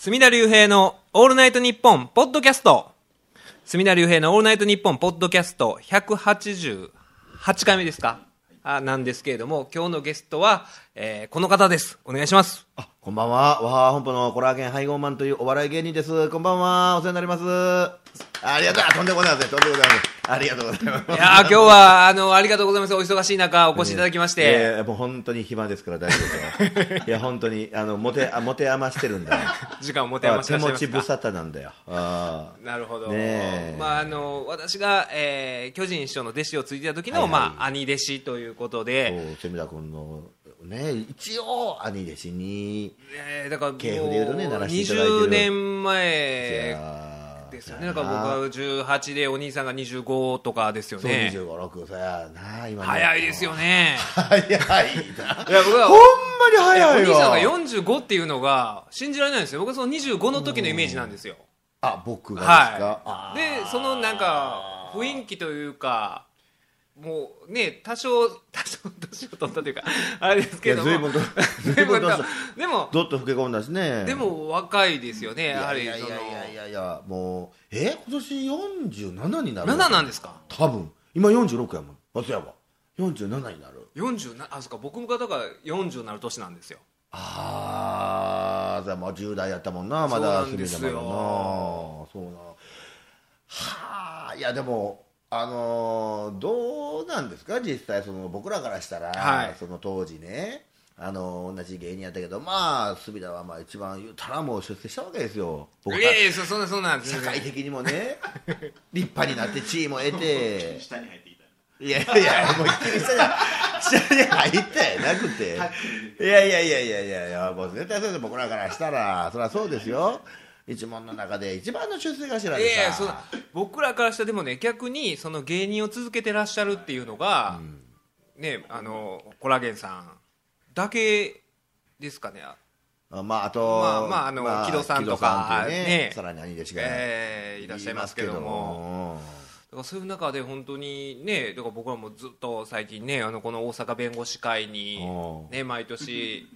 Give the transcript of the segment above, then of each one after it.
隅田隆平のオールナイトニッポンポッドキャスト。隅田隆平のオールナイトニッポンポッドキャスト188回目ですか？あなんですけれども、今日のゲストは、えーこの方です。お願いします。あ、こんばんは。わは本舗のコラーゲン配合マンというお笑い芸人です。こんばんは。お世話になります。ありがとう。あとんでもございません。とんでもございません。ありがとうございます。いやー今日は、あの、ありがとうございます。お忙しい中、お越しいただきましいて。やいやもう本当に暇ですから大丈夫ですよ。いや、本当に、あの、持て、あ持て余してるんだよ。時間を持て余して手らっしゃいますか持ち無沙汰なんだよ。あなるほど、ねえまあ、あの私が、えー巨人師匠の弟子をついてた時の、はいはいまあ、兄弟子ということあ。で、そう、蝉田君の、ね、一応、兄弟子に、えーだから系譜で言うとね鳴らしていただいてる20年い前やですよね、だから僕は18で、お兄さんが25とかですよそう、ね、25、6、そうやな、今ね早いですよ。ね。早いな。いや僕はほんまに早いわ。お兄さんが45っていうのが信じられないんですよ、僕はその25の時のイメージなんですよ。あ、僕がですか、はい、でそのなんか雰囲気というかもうね多少 多少年を取ったというかあれですけども 随分と随でも分とでもどっと老け込んだしね。でも若いですよねいやはりやいやいやいやいやいや、もう、え今年47になる7なんですか？多分。今46やもん。松山。47になる。40なあそっか僕も方が40になる年なんですよああ、じゃあもう10代やったもんな、まだそうなんですよ。そうな。はあ、いやでも、あのーどうなんですか？実際その僕らからしたら、はい。その当時ね、あのー同じ芸人やったけど、まあ、隅田はまあ一番言うたらもう出世したわけですよ。僕はいやいやそそんなそんなん社会的にもね、立派になって地位も得て、下に入っていた。いやいや、もう一気に下に、下に入ったやなくて。い。やいやいやいやいやいや、もう絶対そうです僕らからしたら、そりゃそうですよ。一門の中で一番の出世頭でさ。いやいやそんな僕らからしたらでもね逆にその芸人を続けてらっしゃるっていうのが、ねあのコラゲンさんだけですかね。あまあ、あと、まあまああの木戸さんとか木戸さんっていうねね。さらに兄弟子が、えーいらっしゃいますけども。も。だからそういう中で本当にねだから僕らもずっと最近ねあのこの大阪弁護士会におね毎年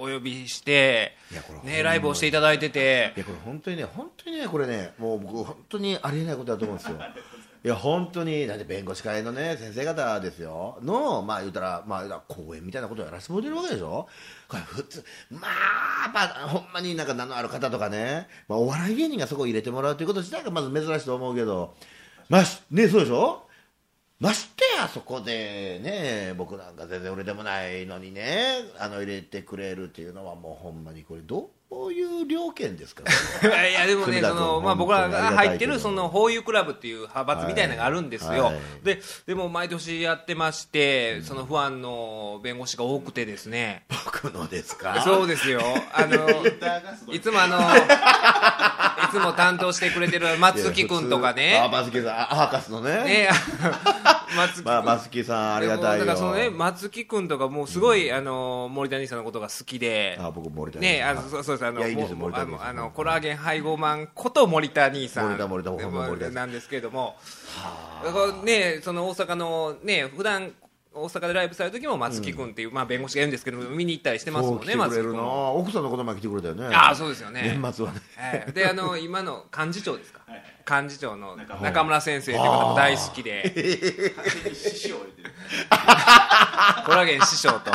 お呼びしてねライブをしていただいてて。いやこれ本当にね本当にねこれねもう僕本当にありえないことだと思うんですよ。いや本当にだって弁護士会のね先生方ですよ。のまあ言うたらまあ講演みたいなことをやらせてもらってるわけでしょ。これ普通まあやっぱほんまになんか名のある方とかね、まあ、お笑い芸人がそこを入れてもらうということ自体がまず珍しいと思うけど。ましねそうでしょましてやそこでね僕なんか全然俺でもないのにねあの入れてくれるっていうのはもうほんまにこれどういう了見ですか、いやいやでもねその、まあ、僕らが入ってるそのホーユークラブっていう派閥みたいなのがあるんですよ、はい。ででも毎年やってましてその不安の弁護士が多くてですね。僕のですか？そうですよ。あのい。いつもあのいつも担当してくれてる松木君とかあね松木さんあアーカスのね。ね松木君まあ、松木さんありがたいよ。だからそのね松木君とかもうすごい、あの森谷さんのことが好きで。あ僕森田ねあのそうそうです。あのいやいいですよもう森田ですあのあのコラーゲン配合マンこと森田兄さん森田森田森田なんですけれども。だからねその大阪のね普段大阪でライブされる時も松木君っていう、まあ弁護士がいるんですけど見に行ったりしてますもんね松くれるな。木君も奥さんのことも来てくれたよね。ああそうですよね。年末はね。はいであの今の幹事長ですか？はい幹事長の中中村先生っていう方も大好きで。勝手に師匠を入れてる。コラーゲン師匠と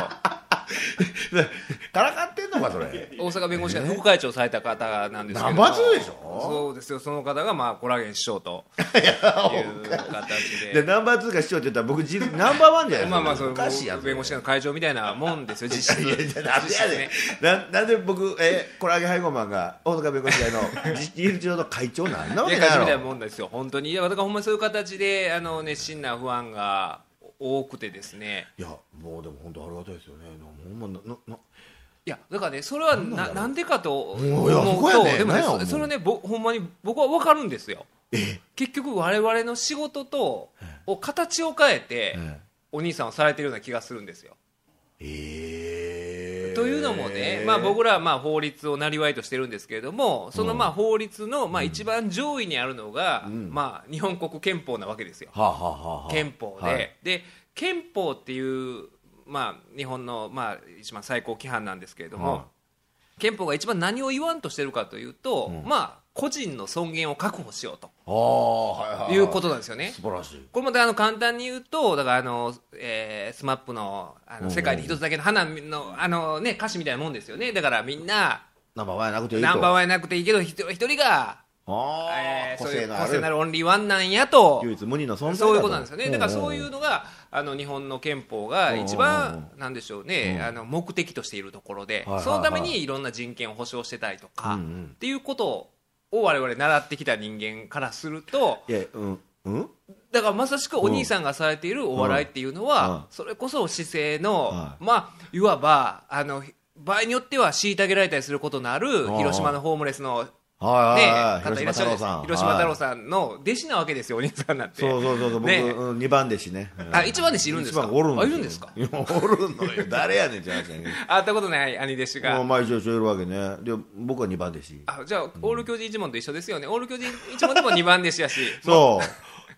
からかってんのかそれ。大阪弁護士会の副会長された方なんですけどナンバーツーでしょ？そうですよ。その方がまあコラーゲン師匠と。いう形で。でナンバー2が市長って言ったら僕じナンバーワンじゃないですか。まあまあそれおかしいやん弁護士会の会長みたいなもんですよ実質なんでやね。ななんで僕えコラーゲン配合マンが大阪弁護士会の実理事長の会長なんなわいけないや会長みたいなもんですよ本当にいやだからほんまにそういう形であの熱心なファンが多くてですね。いやもうでも本当ありがたいですよね。ほんまななな。いやだからねそれはななんでかと思うとねでもねそそれねぼほんまに僕は分かるんですよ。え？結局我々の仕事とを形を変えてえお兄さんはされてるような気がするんですよ。ええというのもね、まあ、僕らはまあ法律をなりわいとしてるんですけれどもそのまあ法律のまあ一番上位にあるのが、ん。まあ、日本国憲法なわけですよ、憲法で、はい。で憲法っていう、まあ、日本のまあ一番最高規範なんですけれども、は憲法が一番何を言わんとしてるかというと、まあ個人の尊厳を確保しようと。ああはいはいい。うことなんですよね。素晴らしい。これもあの簡単に言うと、だからあの、えー、スマップのあの世界で一つだけの花のあの、ね、歌詞みたいなもんですよね、だからみんな、ナンバーワンやなくていいと。ナンバーワンやなくていいけど、一人一人が、ああ、えー、そういう個性の個性のあるオンリーワンなんやと、唯一無二の存在だそういうことなんですよね、だからんそういうのが、あの日本の憲法が一うん番、なんでしょうね、あの目的としているところではいはいはい、そのためにいろんな人権を保障してたりとか、うんうん。っていうことを我々習ってきた人間からすると、いやうんうん？だからまさしくお兄さんがされているお笑いっていうのは、うんそれこそ姿勢の、はい。まあ、いわば、あの、場合によっては虐げられたりすることのあるん広島のホームレスの、ね、はいはいはい。方いらっしゃる。広島太郎さん。広島太郎んさんの弟子なわけですよ、お兄さんなんて。そうそうそうそう。僕、ねうん二番弟子ね。あ一番弟子いるんですか？おるんですいるんですか？おるのよ。誰やねんって話やねんけど会ったことない兄弟子が。もうまあ一応一応いるわけね。で僕は二番弟子。あじゃあ、オール巨人一門と一緒ですよね。オール巨人一門でも2番弟子やし。そ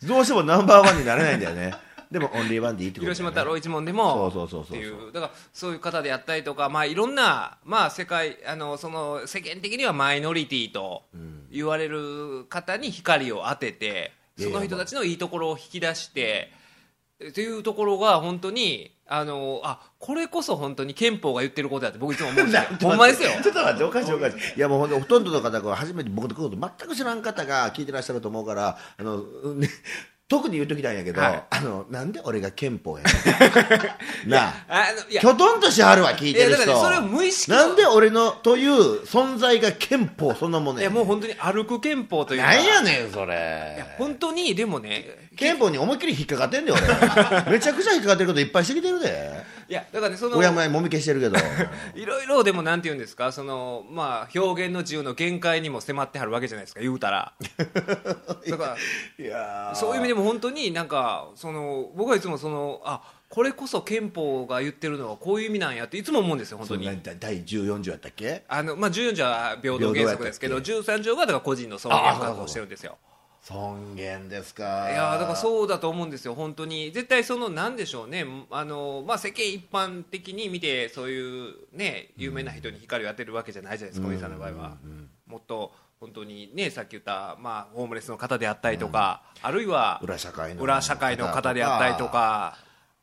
う。どうしてもナンバーワンになれないんだよねでもオンリーワンでいいってことだよね。広島太郎一門でもそうそうそうそうっていうだからそういう方であったりとか、まあ、いろんな、まあ、世界あのその世間的にはマイノリティと言われる方に光を当てて、その人たちのいいところを引き出してっていうところが本当にあのあこれこそ本当に憲法が言ってることだって僕いつも思うんですよ。ほんまですよ。ちょっと待っておかしいおかしい。いやもうほんとほとんどの方が初めて僕のこと全く知らん方が聞いてらっしゃると思うからあの、ね、特に言うときたんやけど、はい。あのなんで俺が憲法やねん。なあ。あのいや。きょとんとしはるわ聞いてる人。いやだからねそれを無意識なんで俺のという存在が憲法そんなものいやもう本当に歩く憲法というか。なんやねんそいやれ本当にでもね憲法に思いっきり引っかかってんで 俺。めちゃくちゃ引っかかってることいっぱいしてきてるで。いやだからねその親もやもみ消してるけど。いろいろでもなんて言うんですかその、まあ、表現の自由の限界にも迫ってはるわけじゃないですか言うたら。だかいやらそういう意味でも本当になんかその僕はいつもそのあこれこそ憲法が言ってるのはこういう意味なんやっていつも思うんですよ本当に。第14条やったっけ？あの、まあ、14条は平等原則ですけど13条がだから個人の尊厳を確保してるんですよ尊厳ですか。いやーだからそうだと思うんですよ、本当に、絶対そのなんでしょうね、あのまあ、世間一般的に見て、そういうね、有名な人に光を当てるわけじゃないじゃないですか、お兄さんの場合は。もっと本当にね、さっき言った、まあ、ホームレスの方であったりとか、あるいは裏社会の裏社会の方であったりとか、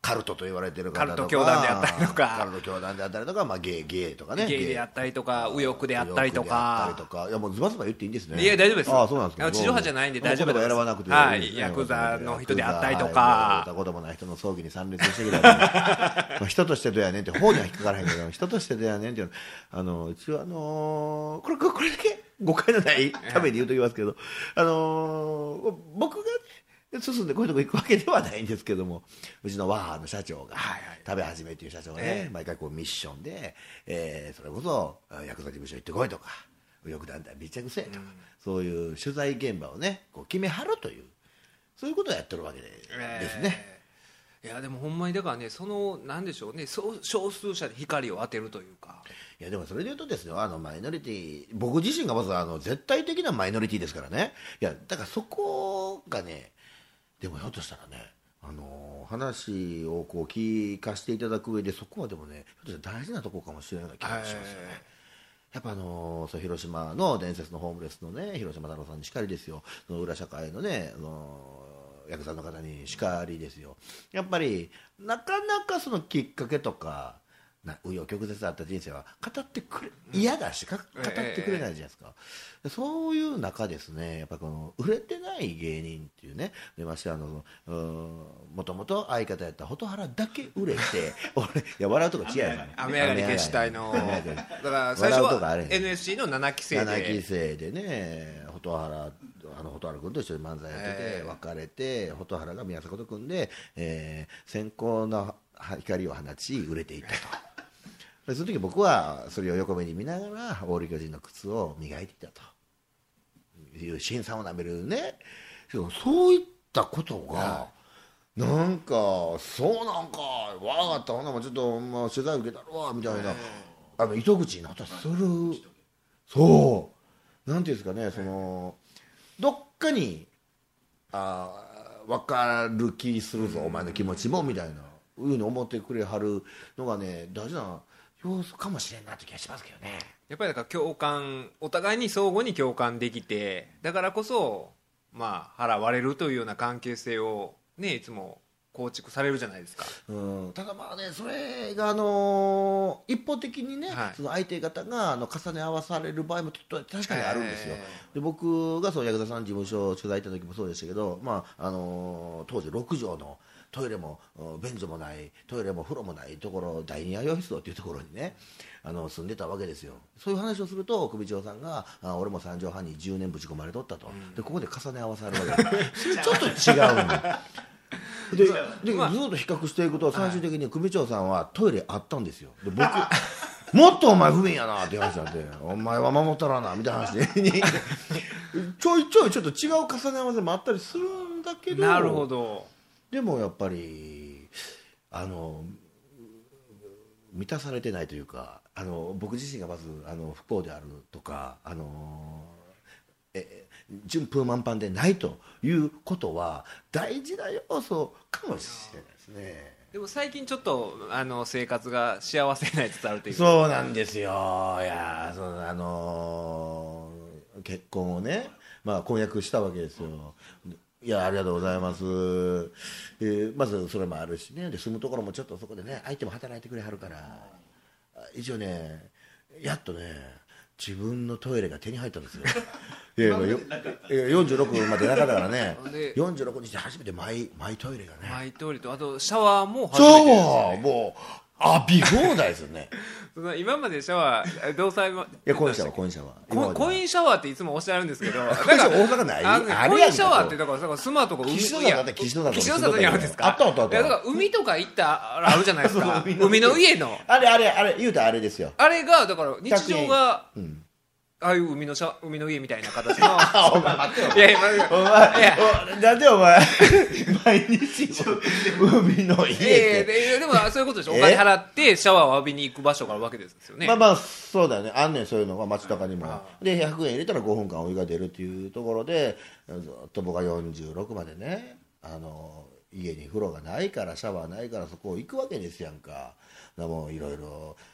カルトと言われてるカルト教団であったりとか。カルト教団であったりとか、まあ、ゲイゲイとかね。ゲイであったりとか、右翼であったりとか。と。か。いやもうズバズバ言っていいんですね。いや大丈夫ですああそうなんです地上波じゃないんで大丈夫です。選ばなくてはいヤクザの人であったりとか。はい見たこともない人の葬儀に参列してきたりまあ人としてどうやねんって法には引っかからへんけど人としてどうやねんっていうの。あの一応あのーこれこれだけ誤解のないために言うときますけどあのー僕がね進んでこういうとこ行くわけではないんですけどもうちのワハの社長が、はいはい。食べ始めっていう社長がね、ええ。毎回こうミッションで、えーそれこそあヤクザ事務所行ってこいとか右翼団体密着せえとか、そういう取材現場をねこう決めはるというそういうことをやってるわけで,、ですね。えーいやでもほんまにだからねそのなんでしょうねそう少数者に光を当てるというか。いやでもそれで言うとですよあのマイノリティ僕自身がまずあの絶対的なマイノリティですからね。いやだからそこがねでもひょっとしたらねあの話をこう聞かせていただく上でそこはでもねひょっとしたら大事なところかもしれない気がしますよね。やっぱあのそう広島の伝説のホームレスのね広島太郎さんにしかりですよ。その裏社会のねあのヤクザの方にしかりですよ。やっぱりなかなかそのきっかけとかな紆余曲折あった人生は語ってくれ嫌だしか語ってくれないじゃないですか、でそういう中ですねやっぱこの売れてない芸人っていうねでましてあのうんもともと相方やった蛍原だけ売れて 俺いや笑うとこ違うよね雨上がり決死隊の。雨上がりだから最初は NSC の7期生7期で生でね蛍原あの蛍原君と一緒に漫才やってて、ええ。別れて蛍原が宮迫と組んで、えー、先行の光を放ち売れていったとでその時僕はそれを横目に見ながらオール巨人の靴を磨いていたと。いう辛酸をなめるね。そうそういったことが、なんかそうなんかわかった。ほなもうちょっと、まあ、取材受けたるわみたいな、あの糸口になったりする。そう。なんていうんですかねそのどっかにあー分かる気するぞ、お前の気持ちもみたいないうふうに思ってくれはるのがね大事な要素かもしれんなって気がしますけどね。やっぱりだから共感お互いに相互に共感できてだからこそまあ腹割れるというような関係性をねいつも構築されるじゃないですか。うん、ただまあね、それが、あのー一方的にね、はい。その相手方があの重ね合わされる場合もちょっと確かにあるんですよ、えで僕がそう矢田さん事務所取材行った時もそうでしたけど、まああのー当時、6畳のトイレもうん便所もない、トイレも風呂もないところ、第二弥生室っていうところにね、あの住んでたわけですよ、そういう話をすると、首長さんが、あ俺も三畳半に10年ぶち込まれとったと、でここで重ね合わされるわけ。ちょっと違うんだ。ででまあ。ずっと比較していくと最終的に組長さんはトイレあったんですよ。で僕 もっとお前不憫やなって話になってお前は守ったらなみたいな話で。ちょいちょいちょっと違う重ね合わせもあったりするんだけどなるほどでもやっぱりあの満たされてないというかあの僕自身がまずあの不幸であるとかあのえ順風満帆でないということは大事な要素かもしれないですね。でも最近ちょっとあの生活が幸せになりつつあるというそうなんですよ。いやそのあのー結婚をね、まあ、婚約したわけですよいやありがとうございます、えーまずそれもあるしね。で住むところもちょっとそこでね相手も働いてくれはるから。あ一応ねやっとね自分のトイレが手に入ったんですよ。いやいやよいや46までなかった。からね。で46にして初めてマイマイトイレがね。マイトイレとあとシャワーも初めてですよワーもう浴び放題ですよね。その今までシャワー どうされまいやコインシャワーコインシャワー。ココインシャワーっていつもおっしゃるんですけど なんコインシャワー大阪ない。あのねコインシャワーってだからだからスマートとか海岸だって岸野里岸野里にあるんですかあったあったあった。だから海とか行ったあるじゃないですか。海の家の。あれあれあれ言うたらあれですよ。あれがだから日常がうんああいう海のシャ海の家みたいな形の。お前待ってよ。いやいやまあお前いや。おなんでお前 毎日海の家っいやいやてででもそういうことでしょ。え？お金払ってシャワーを浴びに行く場所があるわけですよね、まあまあそうだよね。あんねんそういうのが街中にも。あで100円入れたら5分間お湯が出るっていうところでずっと僕が46までねあの家に風呂がないからシャワーないからそこを行くわけですやんか。だもういろいろあ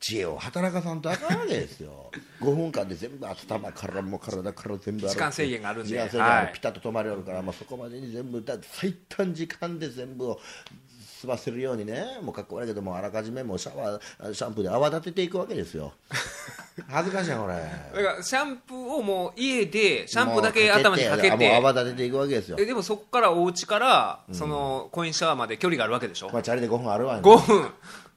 知恵を働かさんとあかんわけですよ。5分間で全部頭からもう体から全部時間制限があるんで。時間制限ピタッと止まれるから、まあ、そこまでに全部だ最短時間で全部を済ませるようにねもうかっこ悪いけどもあらかじめもうシャワーシャンプーで泡立てていくわけですよ。恥ずかしいなこれ。だからシャンプーをもう家でシャンプーだけ頭にかけて。泡立てていくわけですよ。えでもそこからお家からそのコインシャワーまで距離があるわけでしょ、まあチャリで5分あるわよ5分。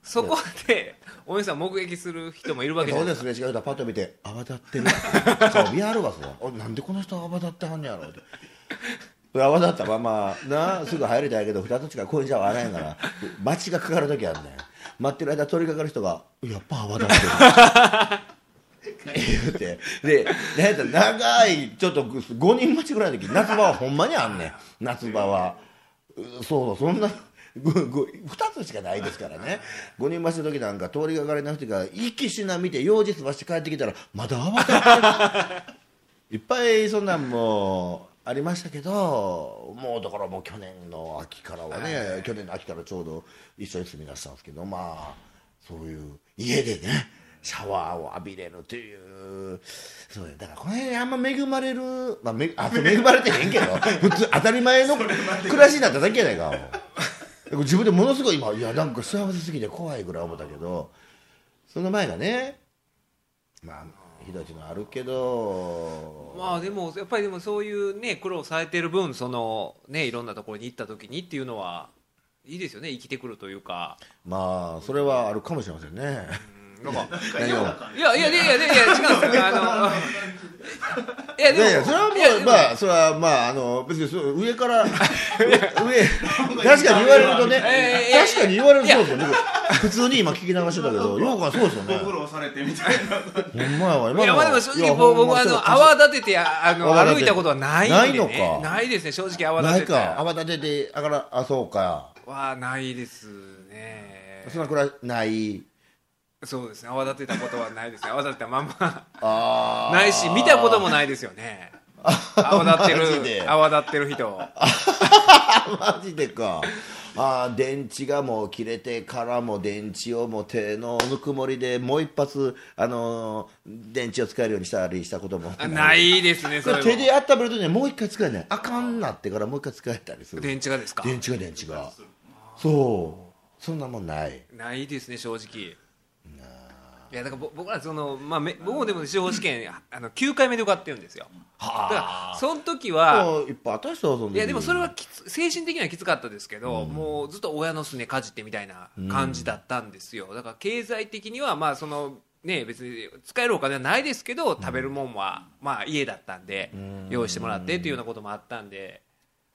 そこでお店さん目撃する人もいるわけじゃそうない。ですかですれ違うとパッと見て泡立ってる。顔見はるわそれ。おなんでこの人泡立ってはんねやろって。泡立ったままなすぐ入りたいけど2つしかコインシャワーあらへんから待ちがかかる時あんねん。待ってる間取りかかる人が「やっぱ泡立ってる」言うて。でなんやったら長いちょっと5人待ちぐらいの時夏場はほんまにあんねん。夏場は。うそうそうそんな2つしかないですからね。5人待ちの時なんか通りがかりの人が息しな見て用事済まして帰ってきたらまだ泡立ってる。いっぱいそんなんもありましたけどもうだからもう去年の秋からはね、去年の秋からちょうど一緒に住み出したんですけどまあそういう家でねシャワーを浴びれるというそうねだからこの辺あんま恵まれる、まあ、めあ恵まれてへんけど 普通当たり前の暮らしになっただけやないか自分でものすごい今いやなんか幸せすぎて怖いぐらい思ったけどその前がねまあひどいっていうのはあるけど。まあでもやっぱりでもそういうね苦労されてる分そのねいろんなところに行った時にっていうのはいいですよね生きてくるというか。まあそれはあるかもしれませんねなんか。何を？いやいやいやいやいや違うんですよ。あのいやいやいやそれはもうまあそれはまああの別にそう上から上確かに言われるとね確かに言われるとそうですよね普通に今聞き流してたけどようかそうですよね。ご苦労されてみたいなほんまやわ今の。いやまあでも正直僕僕あの泡立ててああの歩いたことはないないのか。ないですね。正直泡立てて。か。泡立ててあからあそうか。はないですね。そんなくらいないそうですね。泡立てたことはないですね。泡立てたまんま。ないし見たこともないですよね。泡立ってる泡立ってる人。マジでか。あー電池がもう切れてからも電池をもう手のぬくもりでもう一発、あのー電池を使えるようにしたりしたこともあないですねそれも手で温めるとねもう一回使えない。あかんなってからもう一回使えたりする。電池がですか？電池が電池が。そう。そんなもんない。ないですね正直いやだからぼ僕らその、まあ、め僕もでも司法試験 あの9回目で受かってるんですよ。だからその時はいっぱいあった人いやでもそれはきつ精神的にはきつかったですけど、もうずっと親のすねかじってみたいな感じだったんですよ。だから経済的にはまあそのね別に使えるお金はないですけど食べるもんはまあ家だったんで用意してもらってっていうようなこともあったんで。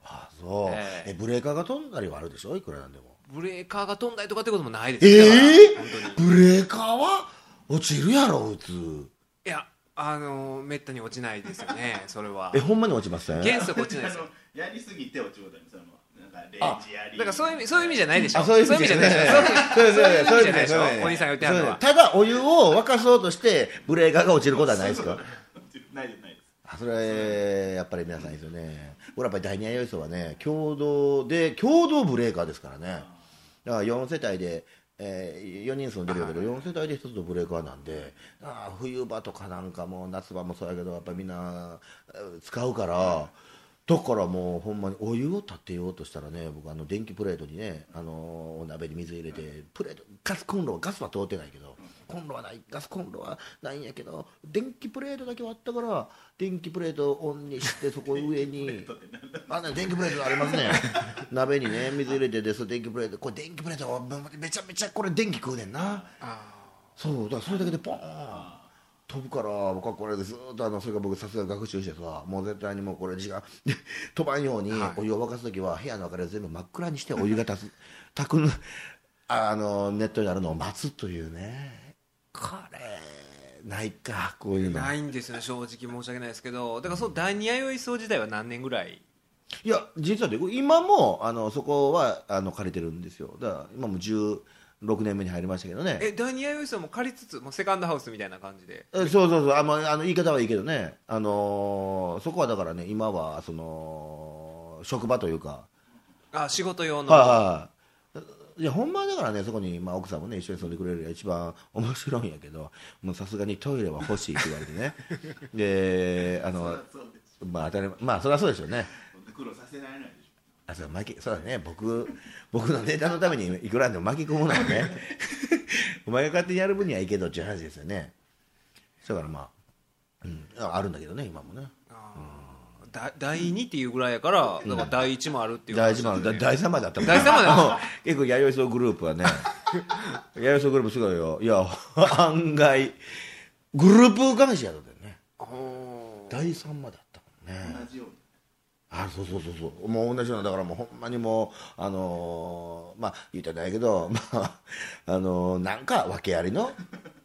あそう、ええ。えブレーカーが飛んだりはあるでしょ？いくらなんでも。ブレーカーが飛んだりとかってこともないですえだからえ本当に。ブレーカーは落ちるやろ普通。いやあのめったに落ちないですよね それは。えほんまに落ちません？原則落ちないですよ。やりすぎて落ちることにそのなんかレンジやり。だからそういう意味そういう意味じゃないでしょ。あそういう意味じゃない。でしょそういうそういう意味じゃない。でしょお兄さんが言ってはるのはただお湯を沸かそうとしてブレーカーが落ちることはないですか？ないです。ないです。あそれやっぱり皆さんいいですよね。これやっぱり第二弥生はね共同で共同ブレーカーですからね。だから4世帯で、えー、4人住んでるけど4世帯で1つのブレーカーなんであー冬場とかなんかも夏場もそうやけどやっぱりみんなえー使うからだからもうほんまにお湯を立てようとしたらね僕あの電気プレートにねあのお鍋に水入れてプレートガスコンロはガスは通ってないけどコンロはないガスコンロはないんやけど電気プレートだけはあったから電気プレートをオンにしてそこ上にあね電気プレートありますね。鍋にね水入れてでその電気プレートこれ電気プレートめちゃめちゃこれ電気食うねんな。そうだからそれだけでポーン飛ぶから僕はこれでずっとあのそれが僕さすが学習してさもう絶対にもうこれ時間で飛ばんようにはい。お湯を沸かす時は部屋の明かりを全部真っ暗にしてお湯が立つ炊くのあのネットになるのを待つというねこれないかこういうの。ないんですよね正直申し訳ないですけど。だからその第二弥生荘時代は何年ぐらい？いや実はね今もあのそこはあの借りてるんですよ。だから今も16年目に入りましたけどね。え第二弥生荘も借りつつもうセカンドハウスみたいな感じで？えそうそうそう。あ、まあ、あの言い方はいいけどね、あのーそこはだからね今はその職場というか、あ仕事用の、はいはいいやほんまはだからねそこに、まあ、奥さんもね一緒に住んでくれるのが一番面白いんやけどもうさすがにトイレは欲しいって言われてね。であのまあ当たり前まあそれはそうでしょうね。苦労させられないでしあそう巻きそうだね。僕僕のネタのためにいくらでも巻き込むのはね。お前が勝手にやる分にはいいけどっていう話ですよね。だからまあ、うん、あるんだけどね今もね。だ第2っていうぐらいやからだから第1もあるっていう第一番だ話ですよね第三まであったもん第三まで 結構弥生荘グループはね。弥生荘グループすごいよ。いや案外グループ会社だったよね。第三まであったもんね。ょ同じように。あそうそうそうそう。もう同じようなだからもうほんまにもうあのーまあ言うたらないけど まああのーなんか訳ありの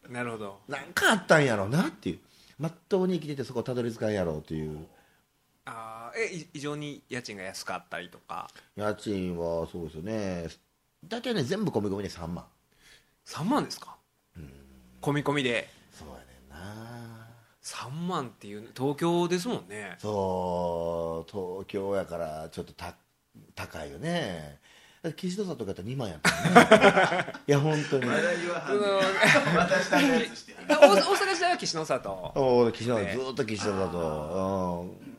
なるほど。なんかあったんやろうなっていう。まっとうに生きててそこたどり着かんやろうっていうあーえい異常に家賃が安かったりとか？家賃はそうですよね。大体ね全部込み込みで3万。3万ですか？込み込みで。そうやねんな。3万っていう東京ですもんね。そう。東京やからちょっとた高いよね。岸田さんとかやったら2万やったね。いや本当に。まだ言わはんねん私たのやつして。大大阪時代は岸野里おお岸田さんね。ずーっと岸田さんと、うん、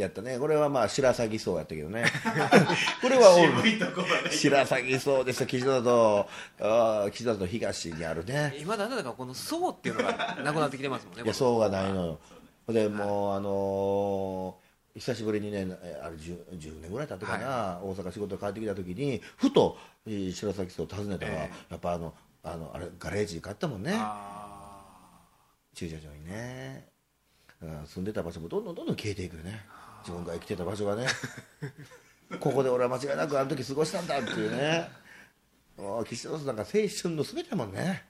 やったね。これはまあ白鷺荘やったけどね。これは渋いとこまで白鷺荘ですよ岸田とあー岸田と東にあるね。今だんだんだからこの層っていうのがなくなってきてますもんね。いやそうがないのよ。でもうあのー久しぶりにねえあれ 10, 10年ぐらい経ってかな、大阪仕事帰ってきた時にふとえー白崎荘を訪ねたら、えやっぱあのあのあれガレージに買ったもんね。あ駐車場にね。うん住んでた場所もどんどんどんどん消えていくよね自分が生きてた場所がね ここで俺は間違いなくあの時過ごしたんだっていうね。岸田さんなんか青春の全てやもんね。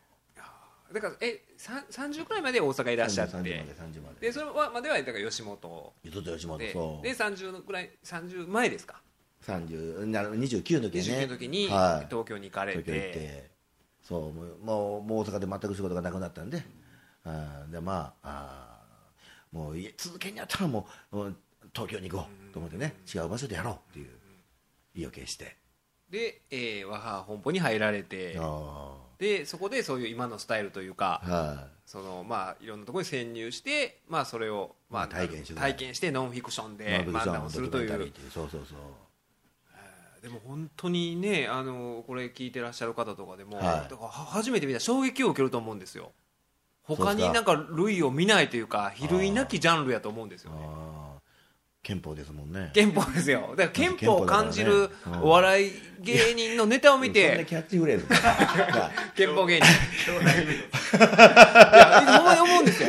ーだからえさん30くらいまで大阪いらっしゃって。30まで30まで。でそれはまではだから吉本。と吉本でそう。で30のぐらい30前ですか？30な29の時ね29の時にはい。東京に行かれ東京行って。てそうもうもう大阪で全く仕事がなくなったんで,、あーでまああーもう続けんやったらもう東京に行こうと思ってね違う場所でやろうっていう意を決して。で、えー、和ハ本舗に入られてあでそこでそういう今のスタイルというかあはそのまあいろんなところに潜入してまあそれをまあ体験して体験してノンフィクションいで漫談をするという。そうそうそう。でも本当にねあのこれ聞いてらっしゃる方とかでも、はい。だからは初めて見たら衝撃を受けると思うんですよ。他になんか類を見ないというか比類なきジャンルやと思うんですよね。ああ憲法ですもんね。憲法ですよ。だから憲法を感じるお笑い芸人のネタを見そんなてキャッチフレーズ。が憲法芸人。いや思うんですよ。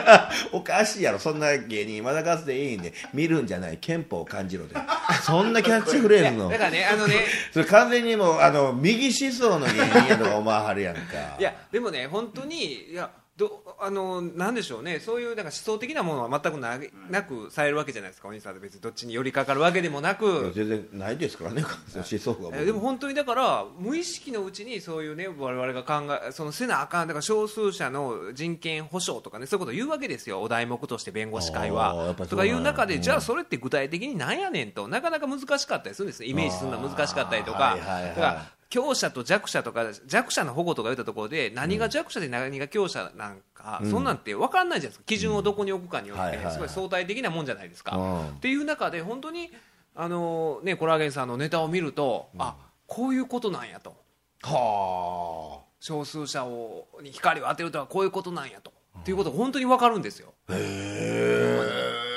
おかしいやろ。そんな芸人。まだかつていいんで見るんじゃない。憲法を感じろで。そんなキャッチフレーズの。だからねあのね。それ完全にもうあの右思想の芸人やとか思わはるやんか。いやでもね本当にいやどあのなんでしょうね。そういうなんか思想的なものは全くななくされるわけじゃないですか。お兄さんって別にどっちに寄りかかるわけでもないくや全然ないですからね。思想がえーでも本当にだから無意識のうちにそういうね我々が考えそのせなあかんだから少数者の人権保障とかねそういうことを言うわけですよ。お題目として弁護士会は。とかいう中で、うん。じゃあそれって具体的になんやねんと。なかなか難しかったりするんですイメージするのは難しかったりとか。あーはいはいはい。だから強者と弱者とか弱者の保護とか言ったところで何が弱者で何が強者なんか、そんなんて分かんないじゃないですか。基準をどこに置くかによってすごい相対的なもんじゃないですか。うん。っていう中で本当にあのねコラーゲンさんのネタを見ると、あこういうことなんやと。は少数者をに光を当てるとはこういうことなんやと、っていうことが本当に分かるんですよ。あへえ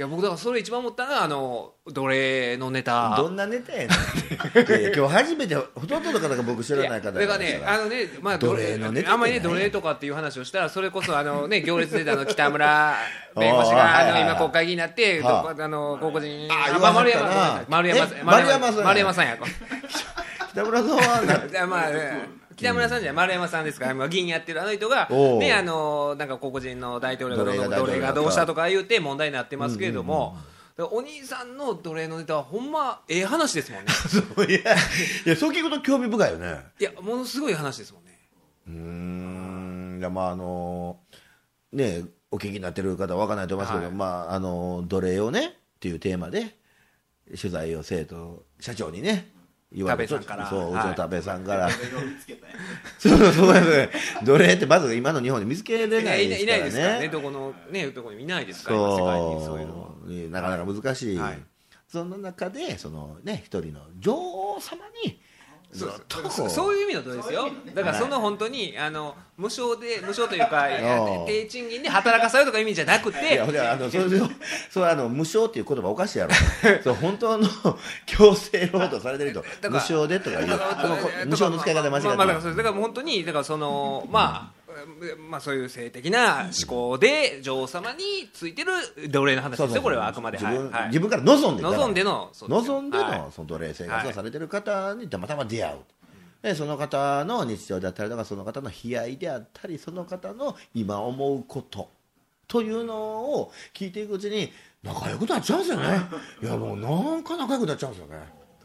いや僕だからそれ一番思ったのはあの奴隷のネタ。どんなネタやねん。今日初めてほとんどの方が僕知らない方だからね、あのね、まあ、奴隷のネタってあんまりね、何奴隷とかっていう話をしたら、それこそ、あのね、行列出たあの北村 弁護士が、あの、今国会議員になって、あ。の、高校人、あまあ丸山、丸山え、丸山、丸山さんや。丸山さんや。北村さんはなまあ、北村さんじゃ丸山さんですから、まあ、議員やってるあの人が、ね、あの、なんか、高校人の大統領の奴隷がどうしたとか言うて問題になってますけれどうんも、お兄さんの奴隷のネタはほんまええ話ですもんね。いやいやそう聞くと興味深いよね。いやものすごい話ですもんね。うーん。いやまああのねお聞きになってる方は分からないと思いますけど、はい。まああの奴隷をねっていうテーマで取材を生徒社長にね言われてそう、はいうちの田部さんから。そうそう そう。ですね奴隷ってまず今の日本で見つけれないらね。ないですからね。どこのねどこにもいないですから今世界にそういうのは。なかなか難しい、はい。その中でそのね一人の女王様にそそう。いう意味のどうですよだからその本当にあの無償で無償というか低賃金で働かされるとか意味じゃなくいてやほんであのそれで そうあの無償っていう言葉おかしいやろ。そう本当の強制労働されてる人だから無償でとか言う。無償の使い方間違ってだから本当にだからそのまあまあそういう性的な思考で女王様についてる奴隷の話ですよこれはあくまで。自分,、はいはい。自分から望んで望んでの望んでの、はい。その奴隷生活をされてる方にたまたま出会う、でその方の日常であったりとかその方の悲哀であったりその方の今思うことというのを聞いていくうちに仲良くなっちゃうんですよね。いやもうなんか仲良くなっちゃうんですよね。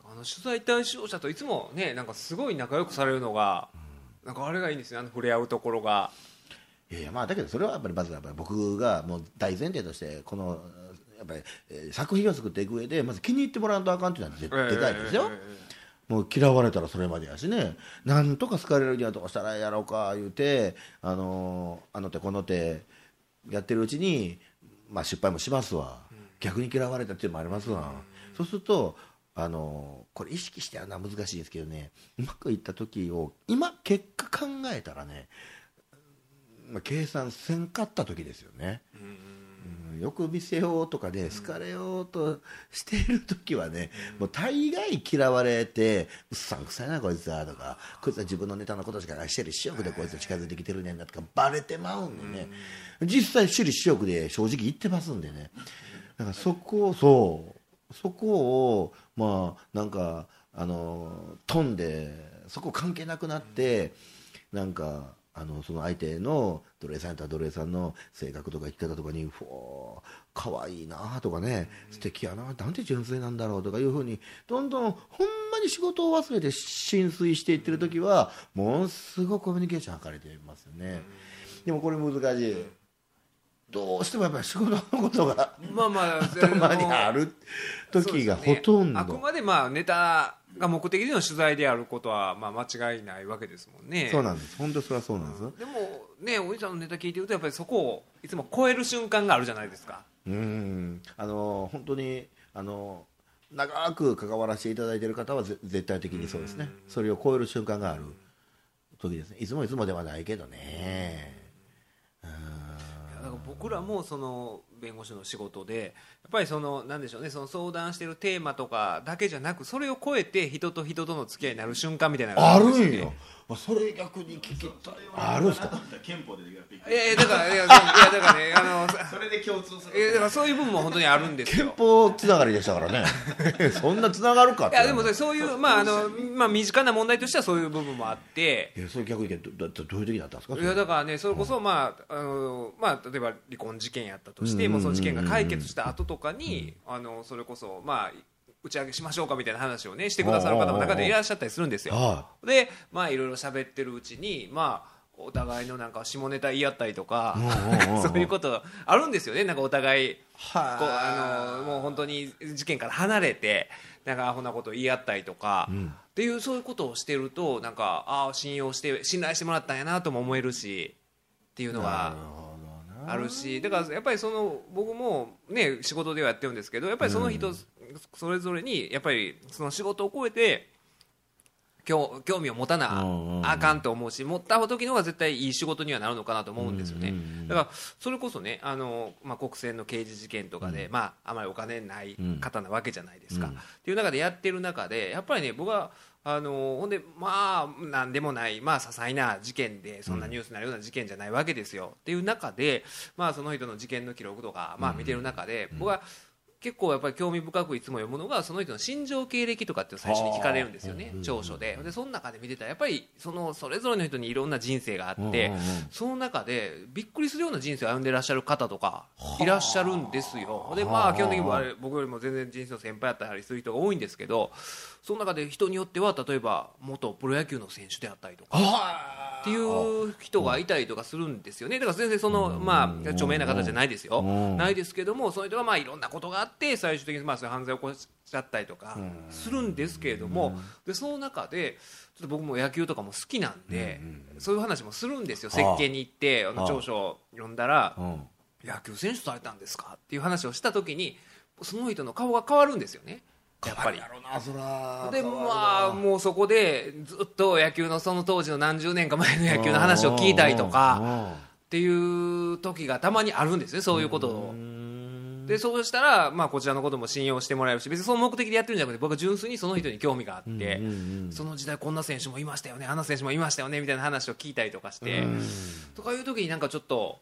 あの取材対象者といつもねなんかすごい仲良くされるのがなんかあれがいいんですよあの触れ合うところが。いやいやまあだけどそれはやっぱりまずやっぱり僕がもう大前提としてこのやっぱり、えー作品を作っていく上でまず気に入ってもらわんとあかんっていうのは絶対でかいですよ、ええもう嫌われたらそれまでやしね。なんとか好かれるにはどうしたらやろうか言うてあのあの手この手やってるうちに、まあ、失敗もしますわ、逆に嫌われたっていうのもありますわ、そうするとあのこれ意識してやるのは難しいですけどねうまくいった時を今結果考えたらね、まあ、計算せんかった時ですよね。うん。よく見せようとかね好かれようとしている時はね、もう大概嫌われてうっさんくさいなこいつはとかこいつは自分のネタのことしかないしてる私欲でこいつ近づいてきてるねんなとかバレてまうんでね、実際私利私欲で正直言ってますんでね。だからそこをそう。そこをまあなんかあの飛んでそこ関係なくなって、なんかあのその相手の奴隷さんやったら奴隷さんの性格とか生き方とかにふおー可愛いなとかね素敵やななんて純粋なんだろうとかいうふうにどんどんほんまに仕事を忘れて浸水していってる時はものすごくコミュニケーション図れてますよね。でもこれ難しい。どうしてもやっぱり仕事のことがまあまあ たまにある時がほとんど、あくまでまあネタが目的での取材であることは、まあ、間違いないわけですもんね。そうなんです。本当それはそうなんです。でもねおじさんのネタ聞いてるとやっぱりそこをいつも超える瞬間があるじゃないですか。うん。あの本当にあの長く関わらせていただいている方はぜ絶対的にそうですね。それを超える瞬間がある時ですね。いつもいつもではないけどね僕らもその弁護士の仕事でやっぱりそのなんでしょうねその相談してるテーマとかだけじゃなくそれを超えて人と人との付き合いになる瞬間みたいなのがあるですんよまあそれ逆に聞きたいあるんですか？憲法でできるびっくいりやいやだからいやいやだからねあの それで共通する。いやだからそういう部分も本当にあるんです憲よ法つながりでしたからね。そんなつながるかって。いやでもそういうまああのまあ身近な問題としてはそういう部分もあって。いやそれ逆にどどどういう時だったんですか？いやだからねそれこそまああのまあ例えば離婚事件やったとしてうんもうその事件が解決した後とかにあのそれこそまあ打ち上げしましょうかみたいな話をねしてくださる方も中でいらっしゃったりするんですよ。はでまあいろいろ喋ってるうちにまあお互いのなんか下ネタ言い合ったりとかうんうんうんうん。そういうことあるんですよね。なんかお互いはこうあのもう本当に事件から離れてなんかアホなことを言い合ったりとか、っていうそういうことをしてるとなんかああ信用して信頼してもらったんやなとも思えるしっていうのがあるしだからやっぱりその僕もね仕事ではやってるんですけどやっぱりその人それぞれにやっぱりその仕事を超えて興興味を持たなあかんと思うし持った時の方が絶対いい仕事にはなるのかなと思うんですよね。だからそれこそねあの、まあ、国選の刑事事件とかで、まあ、あまりお金ない方なわけじゃないですか、うん。っていう中でやってる中でやっぱりね僕はあのほんでまあなんでもないまあ些細な事件でそんなニュースになるような事件じゃないわけですよ、っていう中で、まあ、その人の事件の記録とか、まあ、見てる中で、僕は結構やっぱり興味深くいつも読むのがその人の心情経歴とかって最初に聞かれるんですよね長所で。でその中で見てたらやっぱりそのそれぞれの人にいろんな人生があってその中でびっくりするような人生を歩んでいらっしゃる方とかいらっしゃるんですよ。でまあ基本的に僕よりも全然人生の先輩だったりする人が多いんですけどその中で人によっては例えば元プロ野球の選手であったりとかっていう人がいたりとかするんですよね。だから全然そのまあ著名な方じゃないですよ。うん。ないですけどもその人がまあいろんなことがあって最終的にまあそういう犯罪を起こしちゃったりとかするんですけれどもでその中でちょっと僕も野球とかも好きなんでそういう話もするんですよ。設計に行ってあの長所を読んだらうん。野球選手されたんですか？っていう話をした時にその人の顔が変わるんですよねやっぱり。でまあもうそこでずっと野球のその当時の何十年か前の野球の話を聞いたりとかっていう時がたまにあるんですねそういうことを。でそうしたら、まあ、こちらのことも信用してもらえるし別にその目的でやってるんじゃなくて僕は純粋にその人に興味があって、その時代こんな選手もいましたよねあんな選手もいましたよねみたいな話を聞いたりとかして、とかいう時になんかちょっと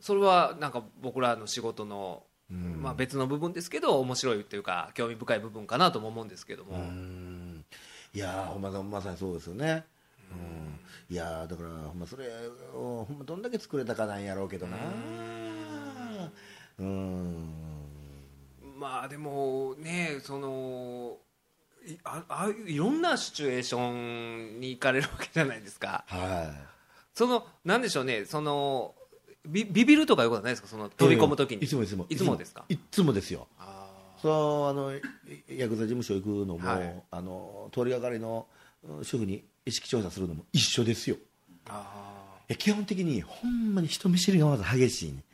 それはなんか僕らの仕事の、まあ、別の部分ですけど面白いっていうか興味深い部分かなとも思うんですけども。いやーほんままさにそうですよね、うん、いやーだからほんまそれをほんまどんだけ作れたかなんやろうけどな。うん。まあでもねそのいああいろんなシチュエーションに行かれるわけじゃないですか。はそのなんでしょうねそのビビビるとかいうことはないですか？そのい飛び込む時に。いつもいつも。いつもですか？いつもですよ。あそうあのいヤクザ事務所行くのも、はい。あの通りがかりのうん主婦に意識調査するのも一緒ですよ。基本的にほんまに人見知りがまず激しいね。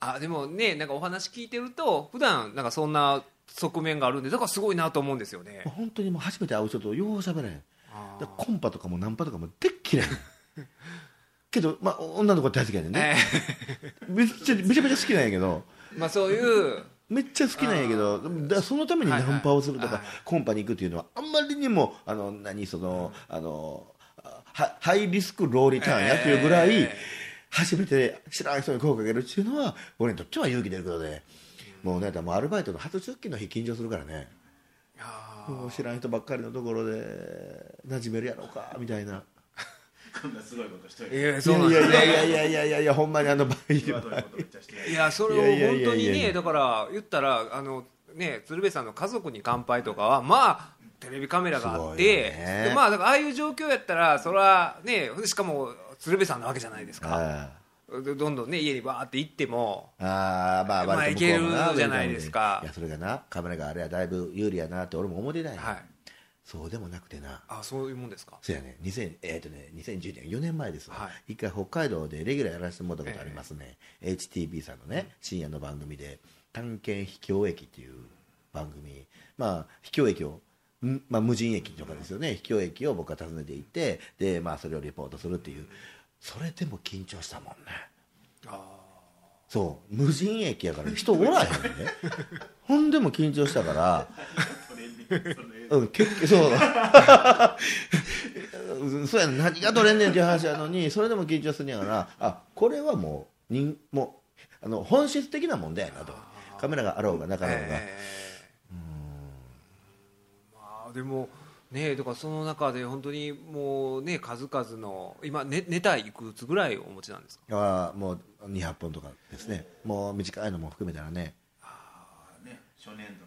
ーあでもねなんかお話聞いてると普段なんかそんな側面があるんでだからすごいなと思うんですよね。本当にもう初めて会う人とよう喋れん。あー。だからコンパとかもナンパとかもでっ嫌い けど、まあ、女の子大好きやね。んね、めっちゃめちゃめちゃ好きなんやけど。えーまあそういう。めっちゃ好きなんやけどだそのためにナンパをするとか、はいはい。コンパに行くっていうのはあんまりにもあの何その、あのはハイリスクローリターンやっていうぐらい、ええ。初めて知らん人に声をかけるっていうのは俺にとっては勇気出ることで、もうねもうアルバイトの初出勤の日緊張するからね。あもう知らん人ばっかりのところで馴染めるやろうかみたいな。こんなすごいことしといーて。いやそうなんいですねやいやいやいやいやいやほんまにあの場合際どいやそれをいやいやい本当にやいや。いやねだから言ったらあのね鶴瓶さんの「家族に乾杯」とかはまあテレビカメラがあって、よね。でまあだからああいう状況やったらそれはねしかも鶴瓶さんなわけじゃないですか。どんどんね家にバーって行ってもあーまあまあいけるじゃないですか。いやそれがなカメラがあれはだいぶ有利やなって俺も思ってない、はいそうでもなくてな。あそういうもんですか？そうやね。2000えーとね2010年4年前ですわ、は一回北海道でレギュラーやらせてもらったことありますね、HTB さんのね深夜の番組で「探検秘境駅」っていう番組。まあ秘境駅をんまあ、無人駅とかですよね。秘境駅を僕が訪ねていってで、まあ、それをレポートするっていう。それでも緊張したもんね。そう。無人駅やから人おらへんね。ほんでも緊張したからトレンディングその映うん、結局そう。やね何が取れんねんっていう話やのにそれでも緊張するんやからあこれはもう人もうあの本質的な問題やなと。カメラがあろうがなかろうが、えーまあでもねだからその中で本当にもうね数々の今ねネタいくつぐらいお持ちなんですか？あもう200本とかですね。もう短いのも含めたらね。画ね初年度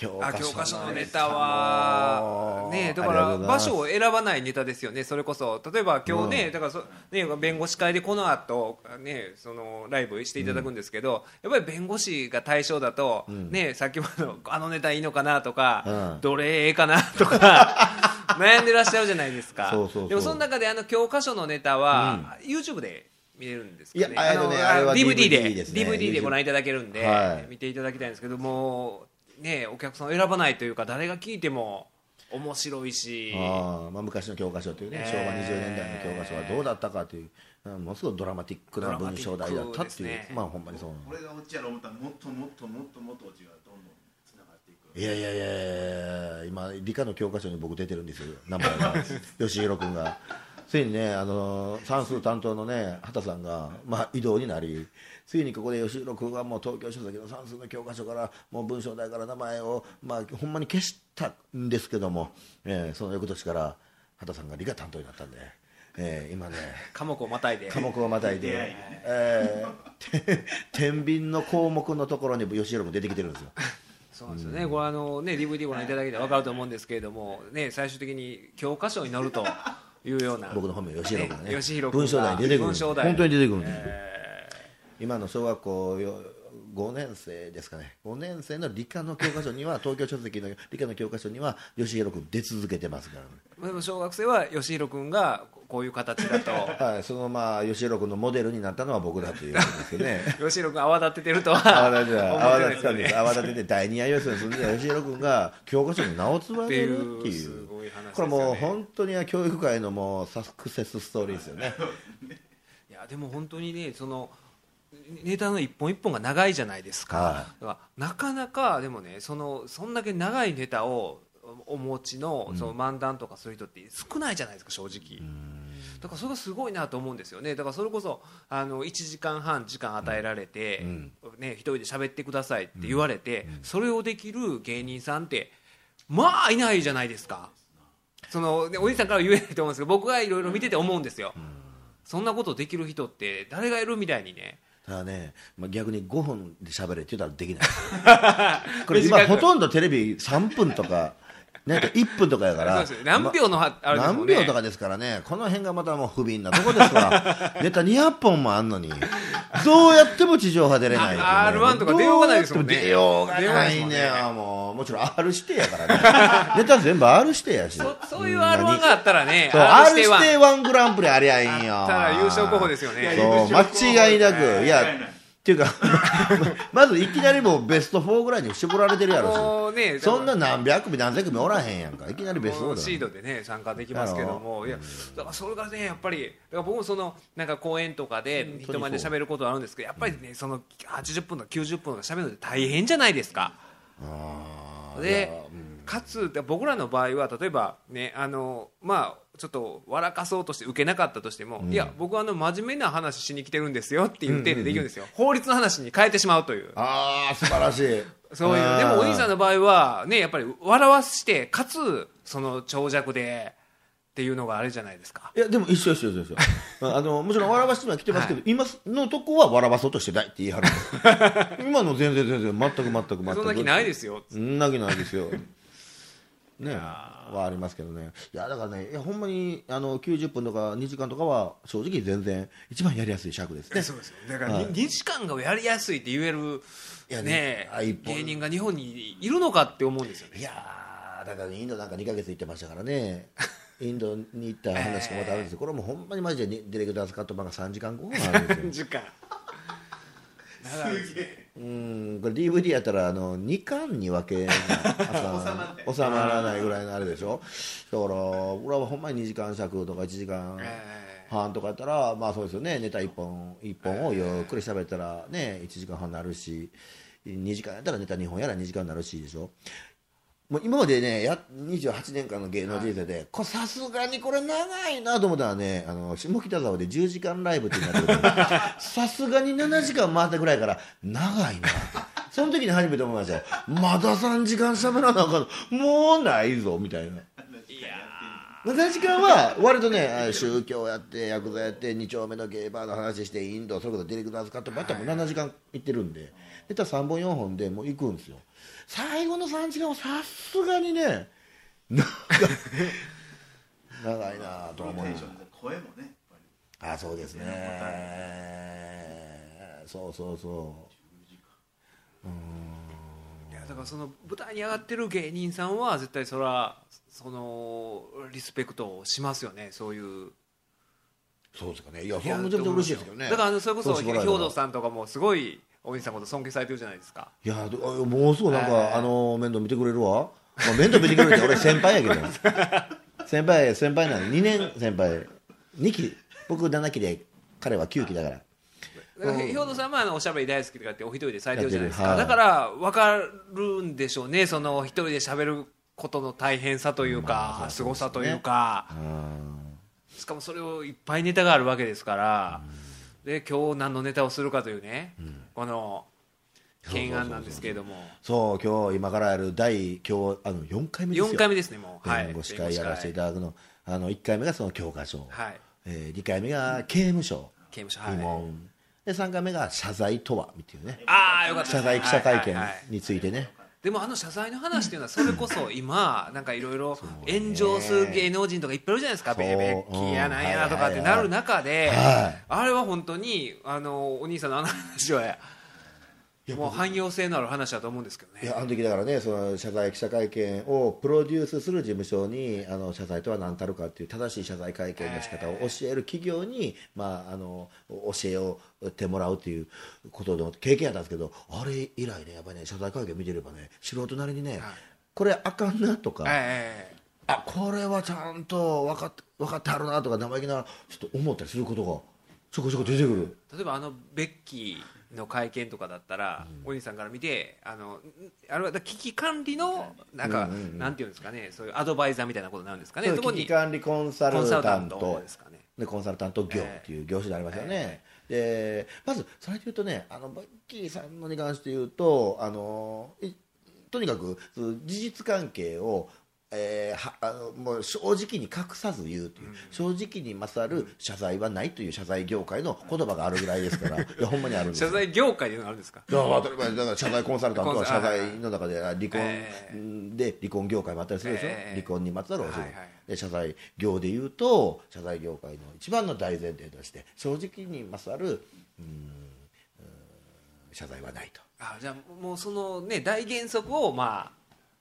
教あ教科書のネタはねだから場所を選ばないネタですよねそれこそ。例えば今日ね、うん。だからそね弁護士会でこの後ねそのライブしていただくんですけど、やっぱり弁護士が対象だと、ねさっきものあのネタいいのかなとか、うん。どれええかなとか 悩んでらっしゃるじゃないですか。そうそうそう。でもその中であの教科書のネタは、YouTube で見れるんですかね。ねああれは DVD で DVD でご覧いただけるんで、はい。見ていただきたいんですけどもねお客さんを選ばないというか誰が聞いても面白いし。あーまあ、昔の教科書というね、えー。昭和20年代の教科書はどうだったかという、うんものすごいドラマティックな文章題だったっていう、ねまあほんまにそう。これがオチやろ思ったらもっともっともっともっとオチがどんどんつながっていくいやいやいやいや今理科の教科書に僕出てるんですよ名前が。吉弘君が。ついにねあの算数担当のね畑さんが、まあ、異動になりついにここで吉弘君がもう東京書籍の算数の教科書からもう文章題から名前を、まあ、ほんまに消したんですけども、えーその翌年から畑さんが理科担当になったんで、えー今ね科目をまたいで。科目をまたいで、ねえ 天秤の項目のところに吉弘君出てきてるんですよ。そうなんですよね、これあのね DVD ご覧いただけたら分かると思うんですけれども、ね、最終的に教科書に載るというような。僕の本名吉弘君がねね文章題に出てくる本当に出てくるんですよ、え今の小学校よ5年生ですかね。5年生の理科の教科書には東京書籍の理科の教科書には吉弘君出続けてますからね。ーでも小学生は吉弘君がこういう形だと。はい、そのまあ吉弘君のモデルになったのは僕だということですよね。吉弘君泡立ててるとは泡立ててないですよね立てたんです。泡立てて第二愛用室に住んでた吉弘君が教科書に名を連ねるっていっていう ね。これもう本当に教育界のもうサクセスストーリーですよね。いやでも本当にねそのネタの一本一本が長いじゃないですか,、はい。だからなかなかでもねそのそんだけ長いネタをお持ちのその漫談とかそういう人って少ないじゃないですか正直。だからそれがすごいなと思うんですよね。だからそれこそあの1時間半時間与えられて、ん。ね、一人で喋ってくださいって言われて、それをできる芸人さんってまあいないじゃないですか。その、ね、おじさんからは言えないと思うんですけど僕がいろいろ見てて思うんですよ、そんなことできる人って誰がいるみたいにねただね、まあ、逆に5分で喋れって言ったらできない。これ今ほとんどテレビ3分とかなんか1分とかやから。何秒のはあれですも何んね。秒とかですからね。この辺がまたもう不憫なとこですわ。ネタ200本もあんのに。どうやっても地上波出れないっていうねあ R1 とか出ようがないですもんね。出ようが出ようがなないいねですもんねよもうもちろん R 指定やからね。ネタ全部 R 指定やし。そそういう R1 があったらね R R 指定指定は1グランプリありゃいいんよ。たら優勝候補ですよね。そう間違いなく。いやっていうか まずいきなりもうベスト4ぐらいに絞られてるやろもうねしそんな何百組何千組おらへんやんか。いきなりベスト4だもうシードでね参加できますけども。いやだからそれがねやっぱりだから僕もそのなんか公演とかで人前で喋ることはあるんですけどやっぱりねその80分とか90分とか喋るのって大変じゃないですか。でかつで僕らの場合は例えばねあのまあちょっと笑かそうとして受けなかったとしても、いや僕はあの真面目な話しに来てるんですよっていう体でできるんですよ、法律の話に変えてしまうという。あー素晴らしい。そういうでもお兄さんの場合はねやっぱり笑わしてかつその長尺でっていうのがあれじゃないですか。いやでも一緒一緒一緒一緒あのもちろん笑わしては来てますけど、今のとこは笑わそうとしてないって言い張る 今の全然全然全く全く全く。そんな気ないですよ。そんな気ないですよ。ねはありますけどね。いやだからねいやほんまにあの90分とか2時間とかは正直全然一番やりやすい尺ですね。そうですよだからはい。2, 時間がやりやすいって言えるねね芸人が日本にいるのかって思うんですよね。いやだからインドなんか2ヶ月行ってましたからね。インドに行った話がまたあるんですよ、これもほんまにマジでねディレクターズカット版が3時間後半あるんですよ。時間。すげえうんこれ DVD やったらあの2巻に分け 収まらないぐらいのあれでしょ？だから俺はほんまに2時間尺とか1時間え半とかやったらまあそうですよね。ネタ1本一本をゆっくり喋ったらね1時間半になるし2時間やったらネタ2本やら2時間になるしでしょ？もう今までねや28年間の芸能人生でさすがにこれ長いなと思ったらねあの下北沢で10時間ライブってなってる さすがに7時間回ったぐらいから長いなその時に初めて思いましたよ。まだ3時間喋らなあかんの？もうないぞみたいな。いや7時間は割とねあ宗教やってヤクザやって2丁目のゲーバーの話してインドそれこそディレクターズカットバッターも7時間行ってるんでネタ3本4本でもう行くんですよ。最後の3時間はさすがにね長い長いなとは思いますテンションで声もねあそうですね。そうそうそいやだからその舞台に上がってる芸人さんは絶対それはそのリスペクトをしますよねそういう。うそうですかね。いやそれはめちゃめちゃ嬉しいですけどね。だからあのそれこそ兵そうしてもらえたら藤さんとかもすごい大西さんのこと尊敬されてるじゃないですか。いやもうすぐなんか、はい。あの面倒見てくれるわ、まあ、面倒見てくれるって 俺先輩やけど先輩先輩なんで2年先輩。2期。僕7期で彼は9期だから。兵藤さんはあのおしゃべり大好きとかってお一人でされてるじゃないですか、やってるだから分かるんでしょうね。その一人で喋ることの大変さというか、まあ凄さというか。うん。しかもそれをいっぱいネタがあるわけですから、で今日何のネタをするかというね、この懸案なんですけれども。そう今日今からやる第今日あの4回目ですよ。4回目ですねもう。はい。弁護士会やらせていただくの。あの1回目がその教科書、はい。えー、2回目が刑務所。刑務所はい。慰問、で3回目が謝罪とはっていうね。ああよかった謝罪記者会見はいはいはい。についてね、でもあの謝罪の話っていうのはそれこそ今なんかいろいろ炎上する芸能人とかいっぱいいるじゃないですか。そう。ベベッキーやなんやとかってなる中ではいあれは本当にあのお兄さんのあの話はもう汎用性のある話だと思うんですけどね。いやあの時だからねその謝罪記者会見をプロデュースする事務所にあの謝罪とは何たるかっていう正しい謝罪会見の仕方を教える企業に、まあ、あの教えをてもらうっていうことの経験やったんですけどあれ以来ねやっぱりね謝罪会見見てればね素人なりにね、これあかんなとか、えあこれはちゃんと分かって分かってはるなとか生意気なちょっと思ったりすることがちょこちょこ出てくる。え例えばあのベッキーの会見とかだったら、お兄さんから見てあのんあれはだ危機管理のなんか、うんうんうん。なんていうんですかねそういうアドバイザーみたいなことになるんですかね。に危機管理コンサルタタントですかね。でコンサルタント業っていう業種でありますよね、でまずそれで言うとねあのバッキーさんのに関して言うとあのとにかく事実関係をえーはあのもう正直に隠さず言うという、正直に勝る謝罪はないという謝罪業界の言葉があるぐらいですから。いやほんまにあるんですよ。謝罪業界でいうのがあるんですか？いや当たり前だから謝罪コンサルタントは謝罪の中で離婚えで離婚業界もあったりするでしょ、ええ離婚にまつわるお仕事、で謝罪業でいうと謝罪業界の一番の大前提として正直に勝る謝罪はないと。あじゃあもうそのね大原則をまあ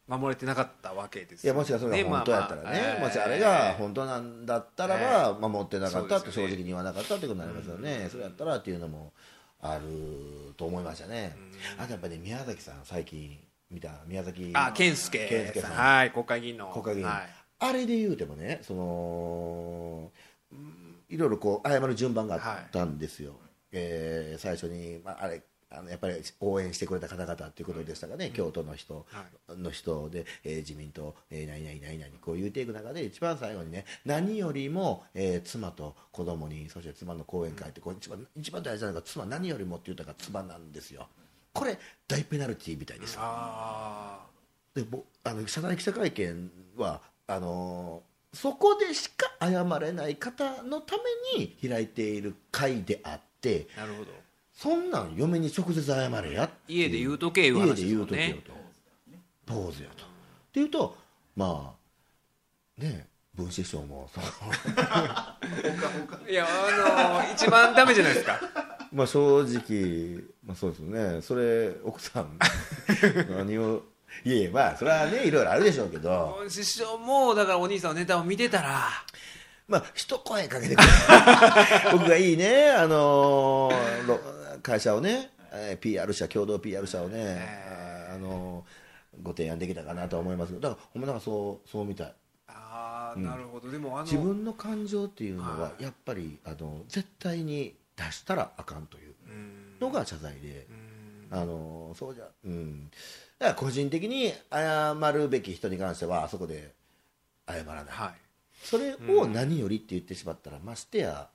守れてなかったわけですいやもしかそれが本当やったらね,、もしあれが本当なんだったらば、守ってなかったって正直に言わなかったってことになりますよね、それやったらっていうのもあると思いましたね、あとやっぱり、ね、宮崎さん最近見た宮崎あ健介健介さん。はい国会議員の。国会議員、はい。あれで言うてもねそのうんいろいろこう謝る順番があったんですよ、えー最初に、まあ、あれあのやっぱり応援してくれた方々ということでしたかね、京都の人の人で、えー自民党、えー、何々何々こう言うていく中で一番最後にね何よりも、えー妻と子供にそして妻の講演会ってこう一番一番大事なのが妻何よりもって言ったら妻なんですよ。これ大ペナルティーみたいですあでもあの謝罪記者会見はあのそこでしか謝れない方のために開いている会であってあなるほどそんなん嫁に直接謝れや家で言うとけいう話家で言うとけよねと。ポーズやと。っていうとまあね文枝師匠もその いやあの一番ダメじゃないですか。まあ正直、まあ、そうですよね。それ奥さん 何をいやいやまあそれはねいろいろあるでしょうけど。師匠もだからお兄さんのネタを見てたら。まあ一声かけてくれ。僕がいいねあのーろ会社をね、えー PR 社共同 PR 社をね、あのーご提案できたかなとは思いますだからほんまなんかそうそうみたい。ああなるほど。でもあの自分の感情っていうのははい。やっぱりあの絶対に出したらあかんといううん。のが謝罪で、うん。あのそうじゃうん。だから個人的に謝るべき人に関してはあそこで謝らない、はい。それを何よりって言ってしまったらましてや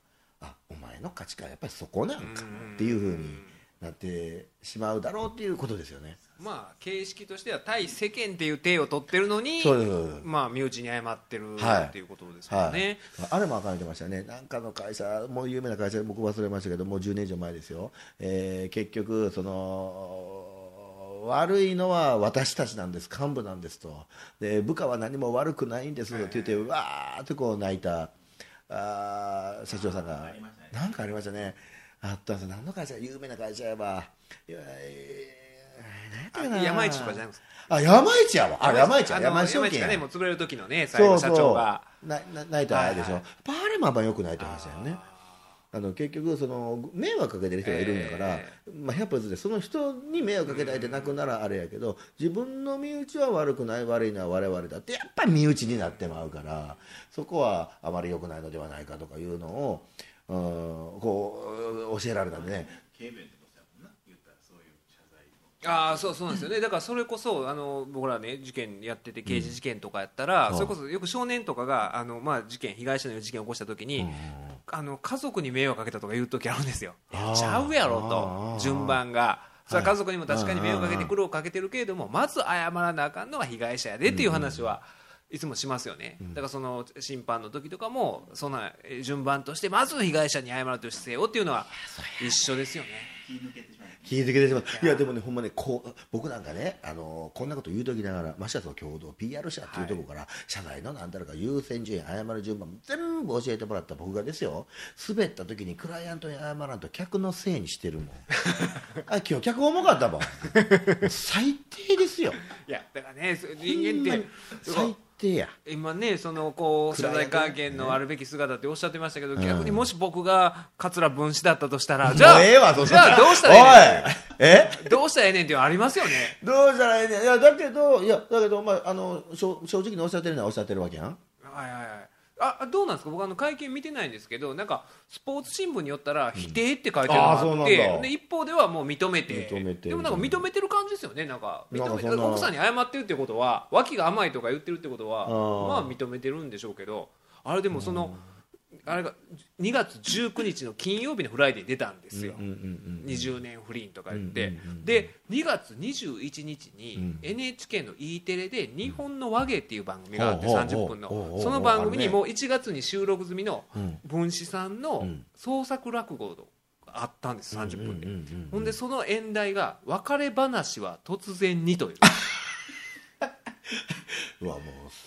あお前の価値観やっぱりそこなんかっていうふうになってしまうだろうっていうことですよね。まあ形式としては対世間っていう体を取ってるのにまあ身内に謝ってるはいっていうことですもんね、あれも書いてましたね、なんかの会社、もう有名な会社、僕忘れましたけど、もう10年以上前ですよ、えー結局、その悪いのは私たちなんです、幹部なんですと、で部下は何も悪くないんですって言って、わーってこう泣いたあー社長さんが、なんかありましたね、あったんですよ、何の会社、有名な会社やば、いやえー何やったかな。あ山一とかじゃないですか？あ山一やわ、あ山一や、山一証券。ねもう潰れる時のね最後社長が。なな泣いたらあれでしょ、はいパーレマンはよく泣いてましたよねあの結局その迷惑かけてる人がいるんだから、えまあ、100歩でその人に迷惑かけたいって泣くならあれやけど自分の身内は悪くない悪いのは我々だってやっぱり身内になってまうからそこはあまり良くないのではないかとかいうのを、うん、こう教えられたんでね。ああそうそうなんですよね。だからそれこそあの僕らね事件やってて刑事事件とかやったら、うん。それこそよく少年とかがあの、まあ、事件被害者の事件を起こした時に、うんあの家族に迷惑かけたとか言う時あるんですよ。ちゃうやろと順番が。それは家族にも確かに迷惑かけて苦労かけてるけれどもまず謝らなあかんのは被害者やでっていう話はいつもしますよね、だからその審判の時とかもそんなえ順番としてまず被害者に謝るという姿勢をっていうのは。一緒ですよね気づけてしまういや。でもねほんまねこう僕なんかねあのこんなこと言うときながらましてやその共同 PR 社っていうところから、社内のなんたらか優先順位謝る順番全部教えてもらった僕がですよ。滑った時にクライアントに謝らんと客のせいにしてるもん。あ今日客重かったもん。最低ですよ。いやだからね人間って最低や。今ねそのこう謝罪会見のあるべき姿っておっしゃってましたけど、逆にもし僕が桂文枝だったとしたら、じゃあええわそじゃあどうしたらえええねんどうしたらええねんっていうのありますよね。どうしたらええねん。いやだけどいやだけどまああの正正直におっしゃってるのはおっしゃってるわけやん。はいはいはいああどうなんですか？僕あの会見見てないんですけどなんかスポーツ新聞によったら否定って書いてあるのがああーそうなんって、だ。で一方ではもう認めて認めてでもなんか認めてる感じですよねなんか。認めなんか奥さんに謝ってるってことは脇が甘いとか言ってるってことはまあ認めてるんでしょうけどあれでもその、あれが2月19日の金曜日のフライデーに出たんですよ、うんうんうん20年不倫とか言って、うんうんうんうん。で2月21日にうん NHK の E テレで「日本の話芸」っていう番組があってほうほう30分のその番組にもう1月に収録済みのうん文枝さんのうん。創作落語があったんです30分で。うんうんうんうん。ほんでその演題が「別れ話は突然に」といううわも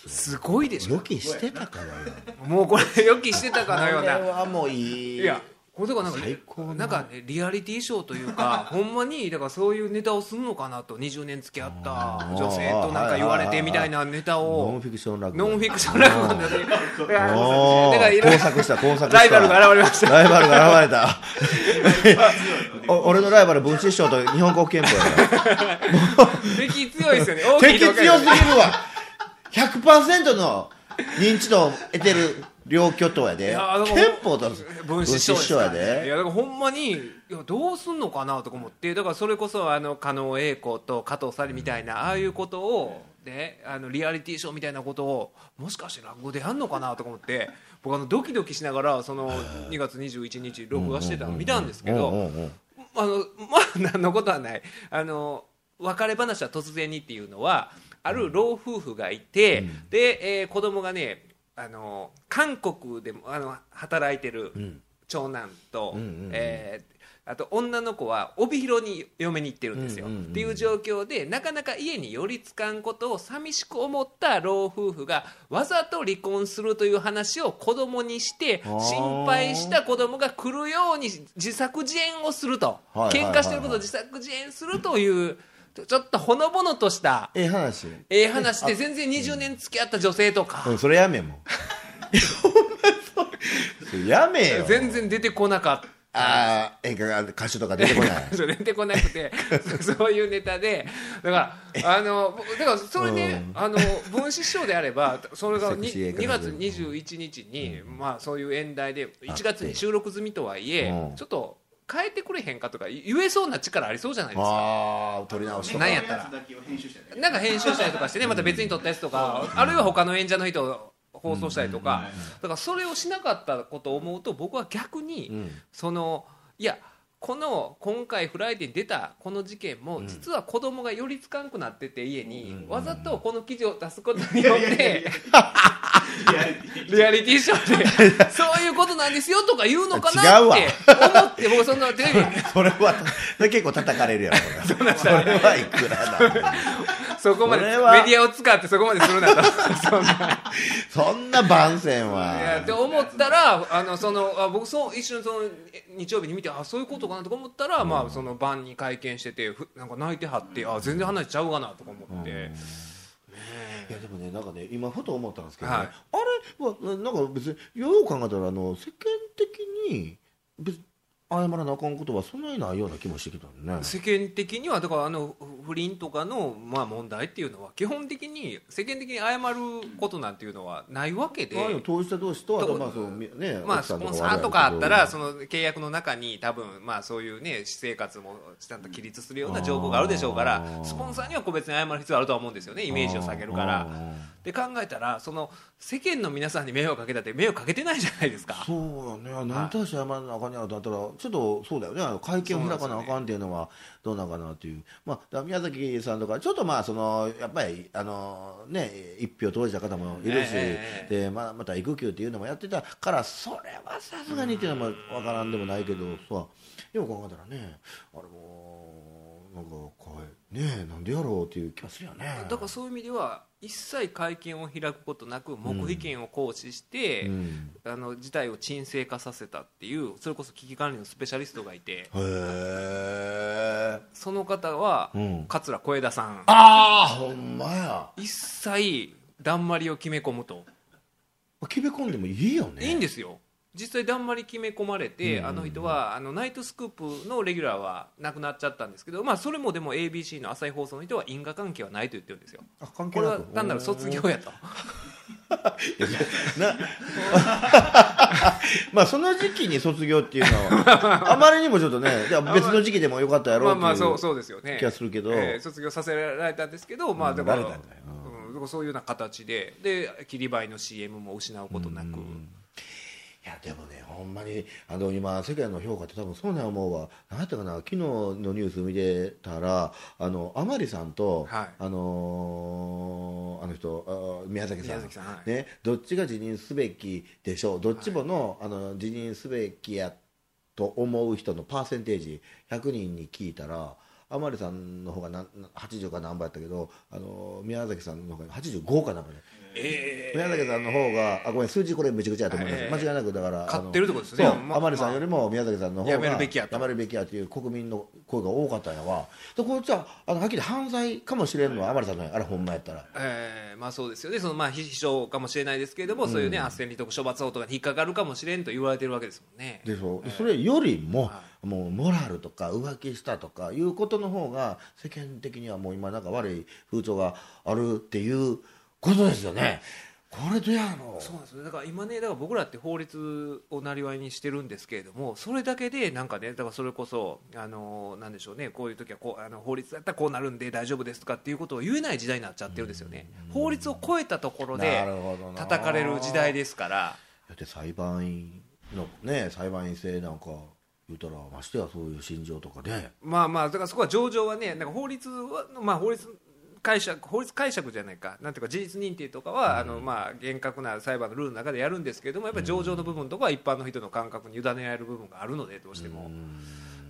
うすごいでしょ。予期してたかのよもうこれ予期してたかのようこれなはもういい。いやこれとかなんかな。んかねリアリティショーというか ほんまにだからそういうネタをするのかなと20年付き合った女性となんか言われてみたいなネタノをンフィクション落語。ノンフィクション落語で。だからおー。だからいろいろ工作した工作した。ライバルが現れました。ライバルが現れた。お俺のライバル文枝師匠と日本国憲法やから。敵強いですよね。敵強すぎるわ。100%の認知度を得てる両巨頭やで。憲法と分子師匠やで。ねいやだからほんまにいやどうすんのかなとか思ってだからそれこそあの加納栄子と加藤紗里みたいなああいうことをねあのリアリティショーみたいなことをもしかして落語でやんのかなとか思って僕あのドキドキしながらその2月21日録画してたの見たんですけど、うんうんうんあのまあ何のことはない。あの別れ話は突然にっていうのはある老夫婦がいて、で、えー子供がねあの韓国でもあの働いてるん。長男と、うんえーあと女の子は帯広に嫁に行ってるんですよ、うんうんうんっていう状況でなかなか家に寄りつかんことを寂しく思った老夫婦がわざと離婚するという話を子供にして心配した子供が来るように自作自演をすると、はいはいはいはい。喧嘩してることを自作自演するというちょっとほのぼのとしたええ話。ええ話で全然20年付き合った女性とか、うん。それやめもう。それやめよ。全然出てこなかった。ああ演歌が歌手とか出てこない。そう出てこなくて。そ そういうネタで。だからあのだからそれで、あの分子師匠であれば それがにセクシー映2月画の21日に、まあ、そういう演題で1月に収録済みとはいえうん。ちょっと変えてくれへんかとか言えそうな力ありそうじゃないですか。ああ取り直しとか。なんやったら。なんか編集したりとかしてねまた別に撮ったやつとかあるいは他の演者の人を放送したりとか。だからそれをしなかったことを思うと僕は逆に、うん。そのいやこの今回フライデーに出たこの事件も実は子供が寄りつかんくなってて家にわざとこの記事を出すことによってリアリティショーでそういうことなんですよとか言うのかなって思って僕そんなテレビそれは結構叩かれるやろ それはいくらだ そこまでメディアを使ってそこまでするなと。そんな。そんな番宣い。やはって思ったらあのそのあ僕そう一瞬そのえ日曜日に見てあそういうことかなとか思ったら、まあその晩に会見しててふなんか泣いてはってあ全然話しちゃうかなとか思って、ねいやでもねなんかね今ふと思ったんですけどね、はい。あれ？はなんか別によう考えたらあの世間的に別に謝らなあかんことはそんなにないような気もしてきたのね。世間的にはだからあの不倫とかの、まあ、問題っていうのは基本的に世間的に謝ることなんていうのはないわけで。当事者同士ととまあそうみねまあ、奥さんスポンサはーとかあったらそその契約の中に多分まあそういうね私生活もちゃんと起立するような条項があるでしょうからスポンサーには個別に謝る必要あるとは思うんですよねイメージを下げるから。で考えたらその世間の皆さんに迷惑かけたって迷惑かけてないじゃないですか。そうやね。何に対して謝らなあかんやろとなったらちょっとそうだよね。会見を開かなあかんっていうのはどうなんかなっていう。まあ宮崎さんとかちょっとまあそのやっぱりあのね一票投じた方もいるし、えでまあまた育休っていうのもやってたからそれはさすがにっていうのもわからんでもないけどさよく考えたらねあれもなんかかいねえなんでやろうっていう気がするよね。だからそういう意味では一切会見を開くことなく黙秘権を行使して、うん。あの事態を沈静化させたっていうそれこそ危機管理のスペシャリストがいてその方は、うん。桂小枝さん。ああほんまや。一切だんまりを決め込むと、決め込んでもいいよね。いいんですよ実際だんまり決め込まれて、あの人はあのナイトスクープのレギュラーはなくなっちゃったんですけど、まあ、それもでも ABC の朝日放送の人は因果関係はないと言ってるんですよ。あ関これは係なく単なる卒業やと。な まあその時期に卒業っていうのは あまりにもちょっとね別の時期でもよかったやろまあうっていうまあそうそうですよね。気がするけど。えー卒業させられたんですけど、まあだから、られたんだよ。うん。そういうような形でで切り映えの CM も失うことなく、いやでもねほんまにあの今世間の評価って多分そうなんや思うわ。何やったかな？昨日のニュース見てたらあの甘利さんと、はい。あのーあの人あ宮崎さん。宮崎さんはい。ね、どっちが辞任すべきでしょう？どっちもの,、あの辞任すべきやと思う人のパーセンテージ100人に聞いたら甘利さんの方がなん80か何倍やったけどあの宮崎さんの方が85かなんかね。え宮崎さんの方があごめん数字これめちゃくちゃやと思います、ええ間違いなくだから勝ってるってことですね。そう、ま甘利さんよりも宮崎さんの方がやめるべきやと。やめるべきやという国民の声が多かったんやわ。でこっちはあのはっきり犯罪かもしれんのは甘利さんのやあれほんまやったら。えーまあそうですよね。そのまあ秘書かもしれないですけれども、そういうね斡旋利得処罰法とかに引っかかるかもしれんと言われてるわけですもんね。でしょ、それよりも、はもうモラルとか浮気したとかいうことの方が世間的にはもう今なんか悪い風潮があるっていうことですよね、これどうやろそうなんですよだから今ねだから僕らって法律をなりわいにしてるんですけれどもそれだけでなんかねだからそれこそあのなんでしょうねこういう時はこうあの法律だったらこうなるんで大丈夫ですとかっていうことを言えない時代になっちゃってるんですよね。法律を超えたところで叩かれる時代ですから。だって裁判員のね裁判員制なんか言うたらましてやそういう心情とかねまあまあだからそこは上場はねなんか法律はまあ法律解釈法律解釈じゃないかなんていうか事実認定とかは、あのまあ厳格な裁判のルールの中でやるんですけれどもやっぱり上場の部分とかは一般の人の感覚に委ねられる部分があるのでどうしても。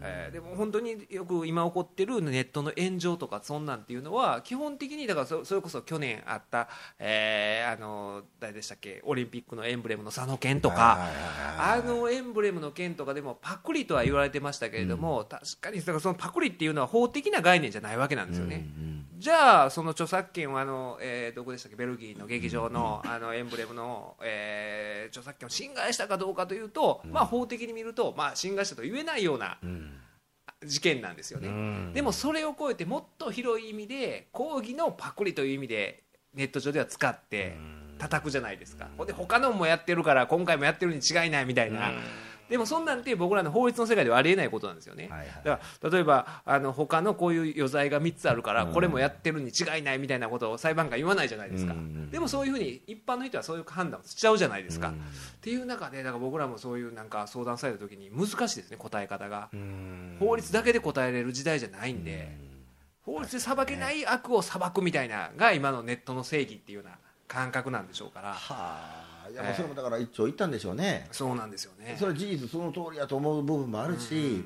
えーでも本当によく今起こってるネットの炎上とかそんなんっていうのは基本的にだからそそれこそ去年あった、えーあの誰でしたっけ？オリンピックのエンブレムの佐野健とか、あのエンブレムの件とかでもパクリとは言われてましたけれども、確かにだからそのパクリっていうのは法的な概念じゃないわけなんですよね。じゃあその著作権はあの、えーどこでしたっけ？ベルギーの劇場のあのエンブレムの、えー著作権を侵害したかどうかというと、まあ、法的に見ると、まあ、侵害したと言えないような事件なんですよね。でもそれを超えてもっと広い意味で抗議のパクリという意味でネット上では使って叩くじゃないですか。ほんで他のもやってるから今回もやってるに違いないみたいな。でもそんなんて僕らの法律の世界ではありえないことなんですよね。はいはい。だから例えばあの他のこういう余罪が3つあるからこれもやってるに違いないみたいなことを裁判官言わないじゃないですか。でもそういうふうに一般の人はそういう判断をしちゃうじゃないですか。っていう中でだから僕らもそういうなんか相談された時に難しいですね答え方が。法律だけで答えれる時代じゃないんで、法律で裁けない悪を裁くみたいなが今のネットの正義っていうような感覚なんでしょうから、はあいやもうそれもだから一長一短でしょうね、そうなんですよね。そ。れは事実その通りだと思う部分もあるし、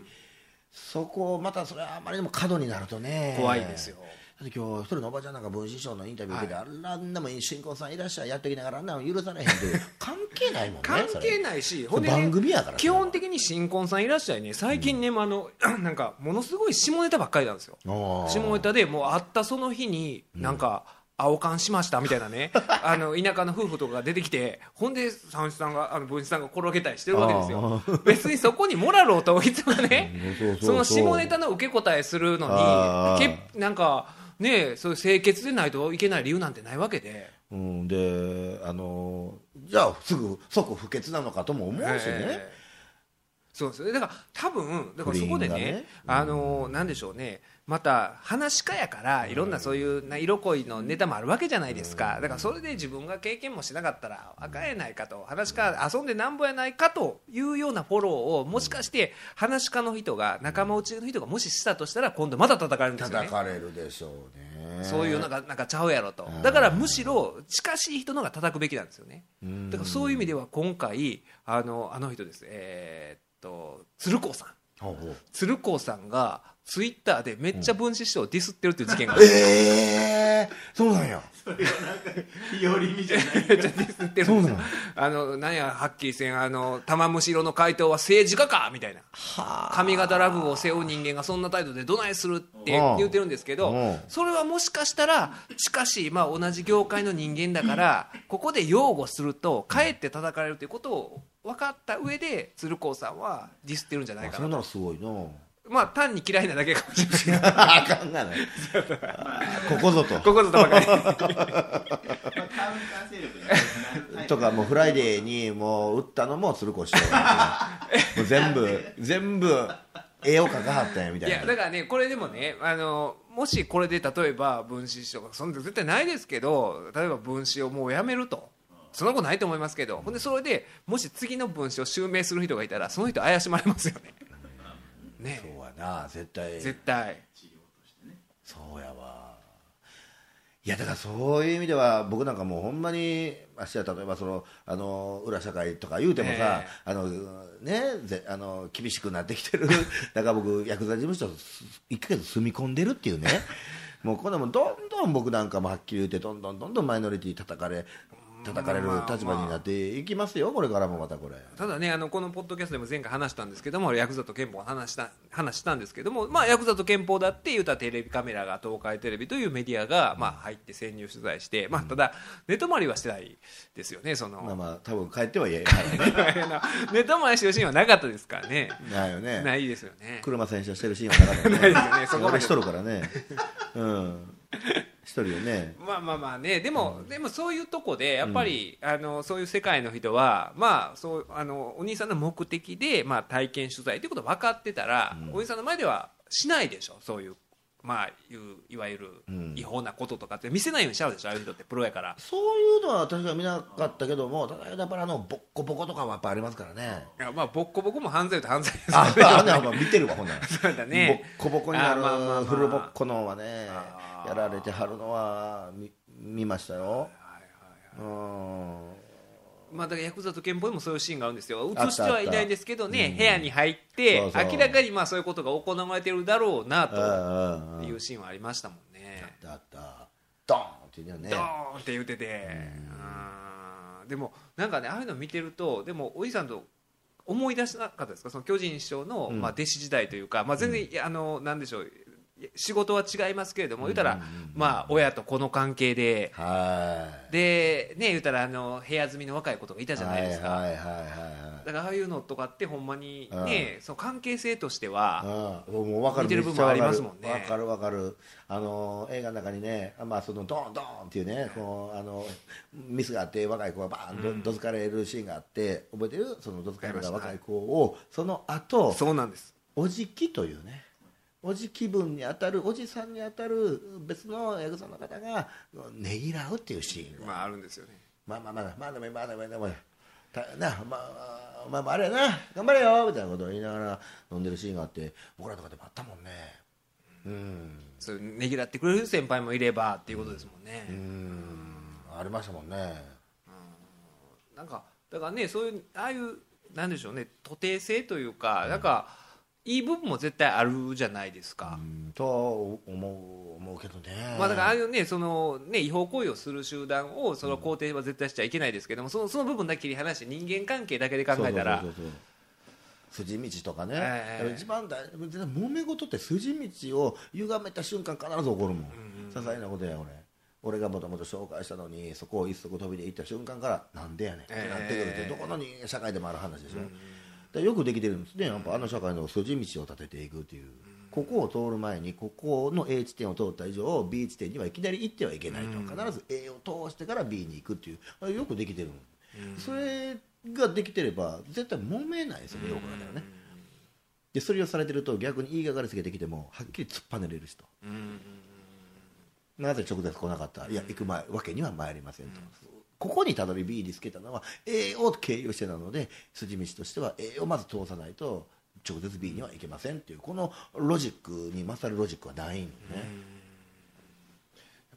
そこまたそれはあまりにも過度になるとね。怖いですよ。だって今日一人のおばちゃんなんか文枝師匠のインタビュー受けて、あらんなもん新婚さんいらっしゃいやってきながらあんなの許されへんって関係ないもんね関係ないし、それ。番組やから基本的に新婚さんいらっしゃいね、最近ね、あのなんかものすごい下ネタばっかりなんですよ。下ネタでもう会ったその日になんか、青缶しましたみたいなね。あの田舎の夫婦とかが出てきてほんで三枝さんがあの文枝さんが転げたりしてるわけですよ。別にそこにモラルを問う必要はねその下ネタの受け答えするのにけなんかねそういう清潔でないといけない理由なんてないわけで。うん、であのじゃあすぐ即不潔なのかとも思うしね、ええ。そうです。だから多分だからそこでね不倫がね。あのなんでしょうねまた話し家やからいろんなそういうな色恋のネタもあるわけじゃないですか。だからそれで自分が経験もしなかったらあかんやないかと話し家遊んでなんぼやないかというようなフォローをもしかして話し家の人が仲間内の人がもししたとしたら今度また叩かれるんですよね。叩かれるでしょうね。そういうなんかなんかちゃうやろと。だからむしろ近しい人のが叩くべきなんですよね。だからそういう意味では今回あのあの人です。えーっと鶴光さん。鶴光さんがツイッターでめっちゃ分子師匠をディスってるっていう事件があってええそうなんや。それがなんか日和見じゃない。めっちゃディスってるんですよ。そうなのあのなんやはっきりせんあの玉虫色の回答は政治家かみたいな。上方落語を背負う人間がそんな態度でどないするってうん。言ってるんですけどうん。それはもしかしたら近しい、まあ、同じ業界の人間だからここで擁護するとかえって叩かれるということを分かった上で鶴光さんはディスってるんじゃないかなと。そんなのすごいのまあ単に嫌いなだけかもしれない。あかんがない。ここぞと。ここぞとばかり。まあ、カウンター勢力になる。とかもうフライデーにもう打ったのも鶴光師匠 もう全部全部絵を描かはったんやみたいな。いやだからねこれでもねあのもしこれで例えば分子師匠がそんな絶対ないですけど例えば文枝をもうやめると。そんなことないと思いますけど。ほんでそれでもし次の分子を襲名する人がいたらその人怪しまれますよねね。そうやな絶対。絶対。そうやわ。いやだからそういう意味では僕なんかもうほんまにあしや例えばそのあの裏社会とか言うてもさ、ええ。あのねぜあの厳しくなってきてる だから僕ヤクザ事務所1ヶ月住み込んでるっていうね。もうこんなもんどんどん僕なんかもはっきり言ってどんどんどんどんマイノリティ叩かれ叩かれる立場になっていきますよこれからもまたこれ。ただねあのこのポッドキャストでも前回話したんですけどもヤクザと憲法の話した話したんですけども、まあ、ヤクザと憲法だって言うたらテレビカメラが東海テレビというメディアが、まあ、入って潜入取材して、まあ、ただ寝泊まりはしてないですよねその、まあまあ多分帰ってはいえね。寝泊まりしてるシーンはなかったですからね。ないよね。ないですよね。車洗車してるシーンはなかったね。ないですよねそこまで。俺しとるからね。うんしとるよね。まあまあまあね。でも、でもそういうとこでやっぱり、あのそういう世界の人はまあそうあのお兄さんの目的で、まあ、体験取材ということ分かってたら、お兄さんの前ではしないでしょ。そういうまあいういわゆるん。違法なこととかって見せないようにしちゃうでしょ。ああいう人ってプロやから。そういうのは私は見なかったけどもただやっぱりあのボッコボコとかはやっぱありますからね。いやまあボッコボコも犯罪と犯罪ですあからあねまあ見てるわほんなら。そうだね。ボッコボコになるあまあまあまあ。フルボッコのはね。あーやられてはるのは見見ましたよ。うんまあ、だからヤクザと憲法でもそういうシーンがあるんですよ。映してはいないんですけどねうん。部屋に入って明らかにまあそういうことが行われてるだろうなというシーンはありましたもんね。あったあった。ドーンって言うね。ドーンって言ってて、うん。でもなんかねああいうの見てるとでもおじさんと思い出しなかったですか？その巨人師匠の、うん。まあ、弟子時代というか、まあ、全然、あのなんでしょう仕事は違いますけれども、言ったら、まあ、親と子の関係で。はい。でね言ったらあの部屋住みの若い子とかいたじゃないですか、はいはいはいはいだからああいうのとかってほんまにね、その関係性としては、うん、もう分かる。似てる部分ありますもんね。分かる分かる。あの映画の中にね、まあ、そのドーンドーンっていうねこうあのミスがあって若い子がバーンどどつかれるシーンがあって覚えてる？そのどつかれた若い子をその後そうなんです。おじきというねおじ気分に当たるおじさんに当たる別のヤクザの方がねぎらうっていうシーンが。まああるんですよね。まあまあまあまあでもまあでもまあでもたなまあまあまああれやな頑張れよみたいなことを言いながら飲んでるシーンがあって僕らとかでもあったもんね。うん。そういうねぎらってくれる先輩もいればっていうことですもんね、うん。ありましたもんね。なんかだからねそういうああいうなんでしょうね徒弟性というか、なんかいい部分も絶対あるじゃないですか、うんと思う思うけどね。まあだからああいうねそのね違法行為をする集団をその肯定は絶対しちゃいけないですけども、そのその部分だけ切り離して人間関係だけで考えたら。そうそうそうそう筋道とかね、ええ。だから一番大揉め事って筋道を歪めた瞬間必ず起こるもん、些細なことや俺俺がもともと紹介したのにそこを一足飛びで行った瞬間からなんでやねんってなってくるって、ええどこのに社会でもある話でしょ、だからよくできてるんですね。やっぱあの社会の筋道を立てていくっていう、ここを通る前にここの A 地点を通った以上 B 地点にはいきなり行ってはいけないと、必ず A を通してから B に行くっていう。よくできてる、それができてれば絶対揉めないですよねよく考えたらね、でそれをされてると逆に言いがかりつけてきてもはっきり突っぱねれる人、なぜ直接来なかった？いや行く前わけには参りませんと、ここにたどり B につけたのは A を経由してなので筋道としては A をまず通さないと直接 B には行けませんっていうこのロジックに勝るロジックはないんね、やっ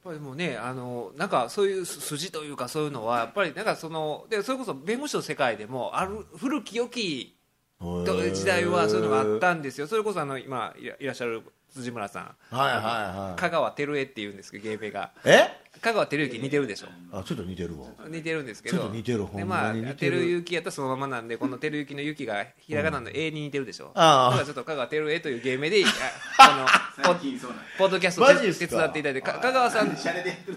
ぱりもうねあのなんかそういう筋というかそういうのはやっぱりなんかそのでそれこそ弁護士の世界でもある古き良きと時代はそういうのがあったんですよ。それこそあの今いらいらっしゃる辻村さん。はいはいはい。香川照江っていうんですけど芸名が。え？香川照之似てるでしょ。あちょっと似てるわ。似てるんですけど。ちょっと似てるほんまに似でまあてる。照之やったらそのままなんでこの照之の雪がひらがなの A に似てるでしょ、ああ。だからちょっと香川照江という芸名であ あの最近そうなんポッドキャストマジっすか？手伝っていただいてか香川さん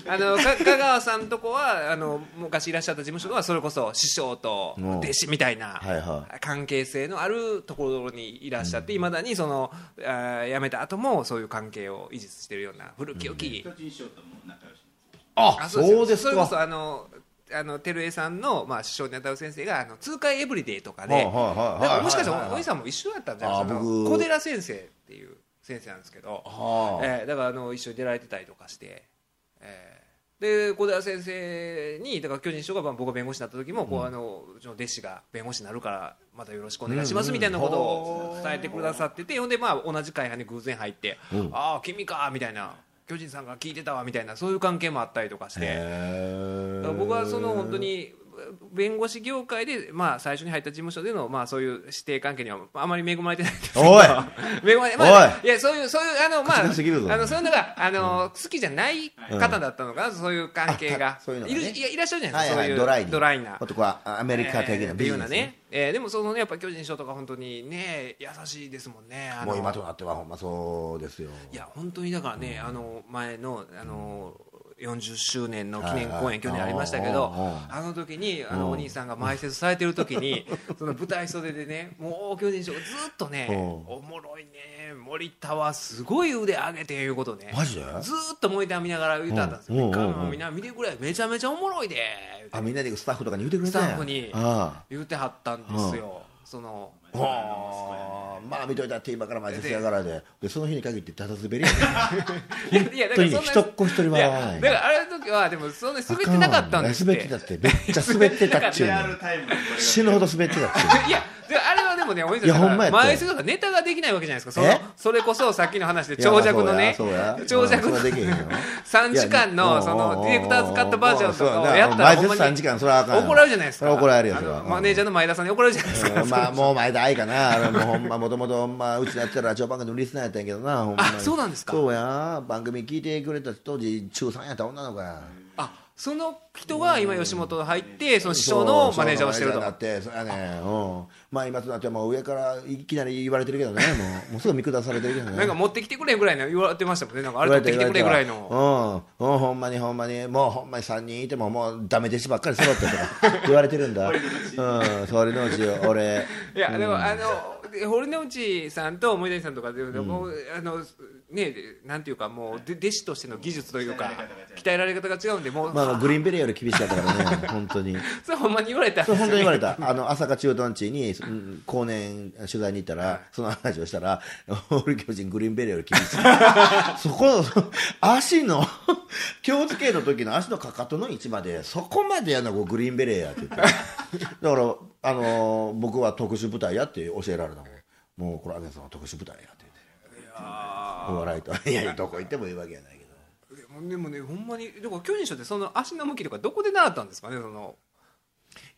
あのか香川さんとこはあの昔いらっしゃった事務所はそれこそ師匠とうん。弟子みたいなはいはい。関係性のあるところにいらっしゃっていまだにそのあー辞めた後もそういう関係を維持しているような古き良き、巨人師匠ともああそうですそれこそかあのあの照江さんの、まあ、師匠にあたる先生があの痛快エブリデイとかで、もしかしたらおじさんも一緒やったんじゃないですか。小寺先生っていう先生なんですけど、はあえーだからあの一緒に出られてたりとかして、えーで小寺先生にだから巨人師匠がまあ僕が弁護士になった時も、こうあのうちの弟子が弁護士になるからまたよろしくお願いしますみたいなことを伝えてくださってて、ほんでまあ同じ会派に偶然入って、うん。ああ君かみたいな巨人さんが聞いてたわみたいなそういう関係もあったりとかして。僕はその本当に弁護士業界で、まあ、最初に入った事務所での、まあ、そういう指定関係にはあまり恵まれてないんですけど。おい。恵まれまあおい。やそういうそういうあのまああのそういうのがあの、好きじゃない方だったのかな、そういう関係が。あそういうね。いるいやいらっしゃるじゃなはいいですか、そういうはいドライに。ドライな。もっとこうアメリカ的ななビジネスね。ね、えーでもそのねやっぱ巨人師匠とか本当にね優しいですもんね。もう今となってはほんまそうですよ。いや本当にだからね、あの前のあの40周年の記念公演去年ありましたけどあの時にあのお兄さんが埋設されてる時にその舞台袖でねもう巨人師匠がずっとねうん。おもろいね森田はすごい腕上げていうことねマジで？ずっとモニター見ながら言ってたんですよ、みん。な見てくれめちゃめちゃおもろいであみんなでスタッフとかに言ってくれスたんや。タッフにあ言ってはったんですよ。そのあはあ。まあ見といたって今から前説やからで。でその日に限ってダダ滑りやね。いやいやだからそんな人っ子一人笑わないいやだからあれの時はでもそんな滑ってなかったんですって。滑ってたってめっちゃ滑ってたっちゅうリねん。アルタイムでこれが死ぬほど滑ってたっちゅうねん。いやであれはでもね、お兄いやさん、ほんまやって前世とかネタができないわけじゃないですか。そのえ？それこそさっきの話でいや長尺のね、長尺のうんそれはできへんよ。3時間いやのそのディレクターズカットバージョンとかをやったら前説ほんまに3時間それはあかんよ。怒られるじゃないですか。それは怒られるよあのそれはうんマネージャーの前田さんに怒られるじゃないですか。うん。まあもう前田愛かな。あれもうほんまもともとまうちのやってたラジオ番組のリスナーやったんやけどなほんまに。あそうなんですか。そうや。番組聞いてくれた当時中3やった女の子や。あ、その人が今吉本入って、その師匠のマネージャーをしてると。なってそれはねう。んまあ今となってはもう。上からいきなり言われてるけどねもう。もう。すぐ見下されてるけどねなんか持ってきてくれぐらいの言われてましたもんね。なんかあれ持ってきてくれぐらいの。う。ん、う。ん、ほんまにほんまにもう。ほんまに3人いてももう。ダメ弟子ばっかり揃ってとか言われてるんだう。んそれのう。ち俺いや、でも、あの、で堀之内さんと森谷さんとかで、もう。あの、ね、なんていうか、もう、で弟子としての技術というか、鍛えられ方が違うんで、もう、まあ、グリーンベレーより厳しかったからね本当に。それほんまに言われた。んそれ本当に言われた。あの朝霞駐屯地にうん後年取材に行ったらその話をしたら俺巨人グリーンベレーより厳しい。そこの足の気をつけの時の足のかかとの位置までそこまでやるのがグリーンベレーやって言って。だからあの僕は特殊部隊やって教えられたもん。もうこれアゲンさんは特殊部隊やお笑いと。いやいやどこ行ってもいいわけやないけど。でもね、ほんまに、だから巨人賞ってその足の向きとかどこで習ったんですかね、その。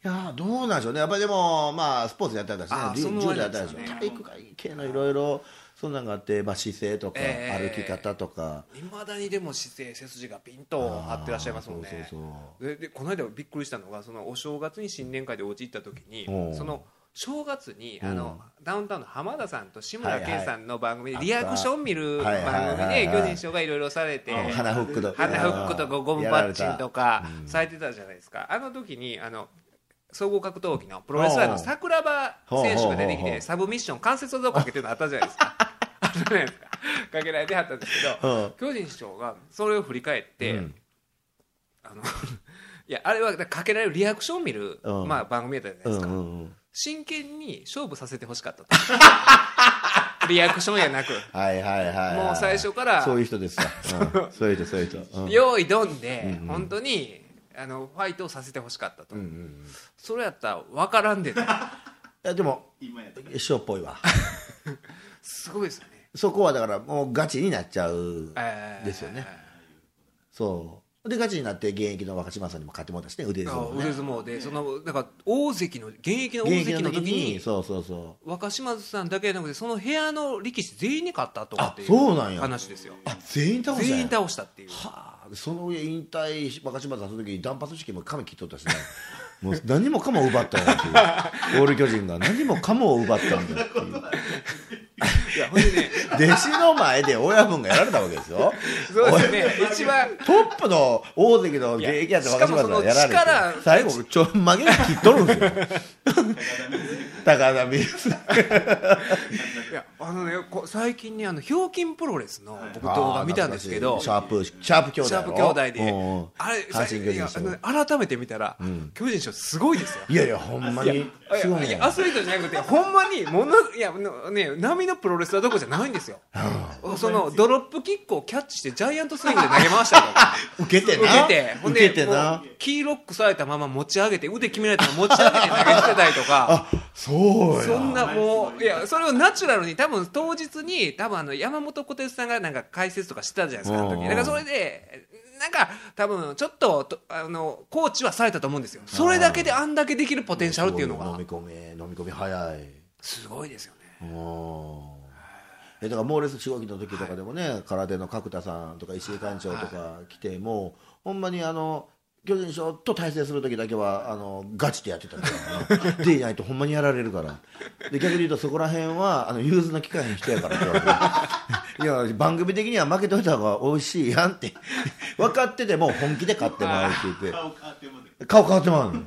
いやーどうなんでしょうね、やっぱりでも、まあ、スポーツやったりだしね。柔道やったりでし体育会系のいろいろ、そんなんがあって、まあ、姿勢とか、えー歩き方とか、いまだにでも姿勢背筋がピンと張ってらっしゃいますもんね。あーそうそう。ででこの間びっくりしたのがそのお正月に新年会でお家行った時にう。んその正月にうん。あのダウンタウンの浜田さんと志村けんさんの番組でリアクション見る番組はいで巨人師匠がいろいろされて。うん。鼻フックと鼻フックとかゴムパッチンとかうん。されてたじゃないですか。あの時にあの総合格闘技のプロレスラーの桜庭選手が出てきてサブミッション関節技をかけてるのあったじゃないですか。あったじゃないですか。かけられてはったんですけどうん。巨人師匠がそれを振り返って、うん。あの いやあれはだかけられるリアクションを見る、うん。まあ、番組やったじゃないですか、真剣に勝負させてほしかったと。リアクションやなく、はいはいはいはい、もう最初からそういう人ですわ、うん。そういう人、そういう人、うん。用意どんで、うんうん本当にあのファイトをさせてほしかったと、うんうんうん。いそれやったら分からんで とやでも、今やったら師匠っぽいわ、すごいですよね、そこはだから、もうガチになっちゃうえー。ですよね。そう、で、ガチになって、現役の若島さんにも勝ってもらったしね、腕相撲ね。あ腕相撲でそのだから大関の現役の大関の時に、にそうそうそう。若島津さんだけじゃなくてその部屋の力士全員に勝ったとかっていうなんや。話ですよ。あ全員倒した全員倒したっていう。はあ、その上引退若島さんその時に断髪式も髪切っとったしね。もう何もかも奪ったんやっていう。オール巨人が何もかもを奪ったんだっていう いやほんでね。弟子の前で親分がやられたわけですよ。そうですね。一番。トップの大関の現役やった若島さんがやられて最後ちょ曲げ切っとるんですよ。高田水いやあのねこ最近ねあのひょうきんプロレスの僕動画見たんですけど。シャープシャープ兄弟シャープ兄弟で。あれ改めて見たら、巨人賞すごいですよ。いやいやほんまに。アスリートじゃなくてほんまにものいやのね波のプロレスラーどころじゃないんですよ。そのドロップキックをキャッチしてジャイアントスイングで投げ回したりとか。受けて受なけて。ほん受でけてキーロックされたまま持ち上げて腕決められたまま持ち上げて投げ捨てたりとか。あそうや。そんなもういやそれをナチュラルに多分当日に多分あの山本小鉄さんがなんか解説とかしてたじゃないですかあの時。だからそれでなんか多分ちょっととあのコーチはされたと思うんですよ。それだけであんだけできるポテンシャルっていうのが。飲み込み飲み込み早い。すごいですよね。うんえだからモーレス仕事の時とかでもね、空手の角田さんとか石井館長とか来ても、ほんまにあの巨人賞と対戦する時だけはあのガチでやってたからでいないとほんまにやられるから。で逆に言うとそこら辺はあの融通の機会の人やからって言われていや番組的には負けといた方が美味しいやんって。分かってても本気で勝ってまうって言って。顔変わってもで顔変わってまうの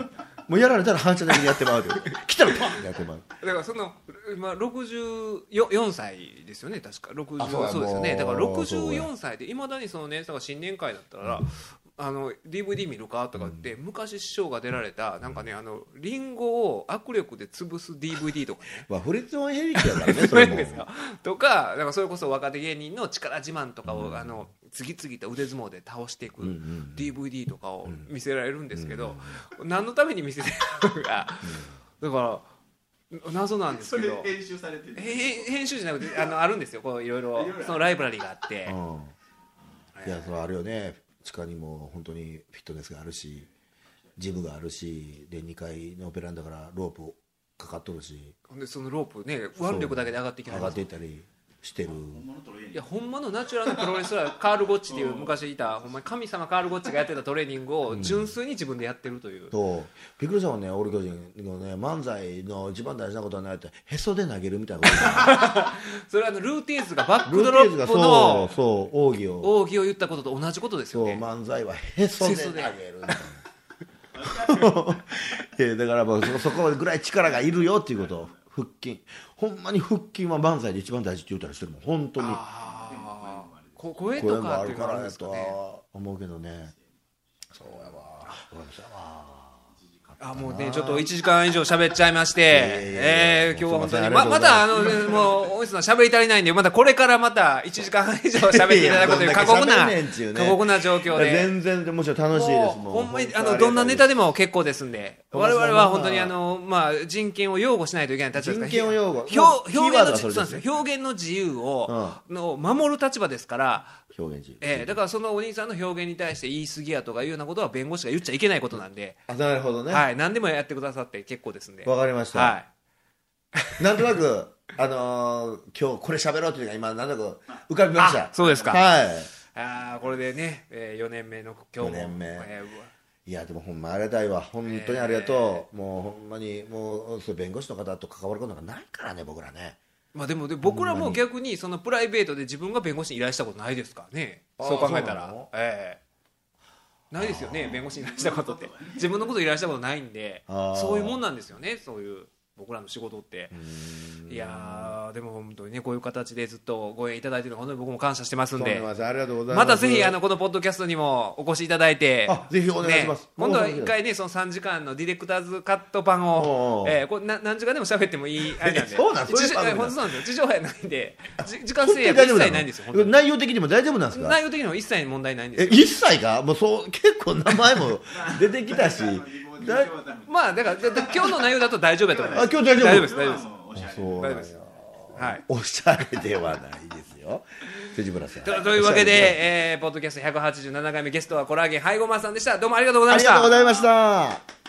もうやられたら反射的にやってまうって 来たらパン。ってやってまう。だからその今64歳ですよね確か。60あそうやそうですよね。だからそうや64歳でいまだにそのねだから新年会だったら、あの DVD 見るかとかって、昔師匠が出られたなんかねあのリンゴを握力で潰す DVD とかね。まあフリッツオンヘリックやからね それも。ですかとかだからそれこそ若手芸人の力自慢とかを、あの次々と腕相撲で倒していく DVD とかを見せられるんですけど、何のために見せてるのか、だから謎なんですそれけど編集されてる。へ編集じゃなくてあのあるんですよ。こういろいろそのライブラリーがあって、うん。い。やそれあるよね。地下にも本当にフィットネスがあるしジムがあるしで2階のベランダからロープかかっとるし。ほんでそのロープね腕力だけで上がっていきます上がっていったりしてる。いやほんまのナチュラルなプロレスラーカール・ゴッチっていう昔いたほんまに神様カール・ゴッチがやってたトレーニングを純粋に自分でやってるという、とびっくりしたもんねオール巨人のね漫才の一番大事なことは何やってへそで投げるみたいなこと。それはあのルーティーンズがバックルドローティーズがップのそうそう奥義を奥義を言ったことと同じことですそうよね漫才はへそで投げるみたいないやだからもうそそこぐらい力がいるよっていうこと腹筋。ほんまに腹筋は漫才で一番大事って言ったりしてるもん本当に。ああこ声ともあるかかっていうのはあるんらやとですかねは思うけどね。そうやわあもうねちょっと1時間以上喋っちゃいまして、いやいやいやえー今日は本当にままたあのね もう大石さん喋り足りないんでまたこれからまた1時間以上喋っていただくという過酷なね過酷な状況で。全然むしろ楽しいですほん。まにあのどんなネタでも結構ですんで。我々は本当にまあ。あの、まあ、人権を擁護しないといけない立場ですから人権を擁護。表現のそれですそうなんですよ表現の自由を、の守る立場ですから、表現自由。えーだからそのお兄さんの表現に対して言い過ぎやとかいうようなことは弁護士が言っちゃいけないことなんで、あなるほどね。はい、何でもやってくださって結構ですんで。わかりました。はい。なんとなくあのー今日これ喋ろうっていうのが今なんとなく浮かびました。あそうですか。はい。あーこれでね、えー、4年目の今日も。四年目。えーいやでもほんまありがたいわ。本当にありがとう、もうほんまにもうそう弁護士の方と関わることがないからね僕らねまあ、でもで僕らも逆にそのプライベートで自分が弁護士に依頼したことないですからねそう考えたら。ええ。ないですよね弁護士に依頼したことって。自分のこと依頼したことないんでそういうもんなんですよねそういう僕らの仕事って。いやーでも本当にねこういう形でずっとご縁いただいてるの本当に僕も感謝してますんで。でもないです。ありがとうございまたぜひあのこのポッドキャストにもお越しいただいて。あぜひお願いします。ね今度は一回ねその3時間のディレクターズカット版をえーこれな何時間でも喋ってもいい あれなんで。そうなんですよ。地上波やないんで。じ 時間制約一切ないんですよ内容的にも大丈夫なんですか？内容的にも一切問題ないんです一切がもうそう結構名前も出てきたし だいまあだから今日の内容だと大丈夫やと思います。あ今日大丈夫？大丈夫です大丈夫です。あそうなんや。大丈夫ですはいおしゃれではないですよ。藤村さん。とというわけで、えー、ポッドキャスト187回目ゲストはコラーゲンハイゴマンさんでした。どうもありがとうございあました。りがとうございました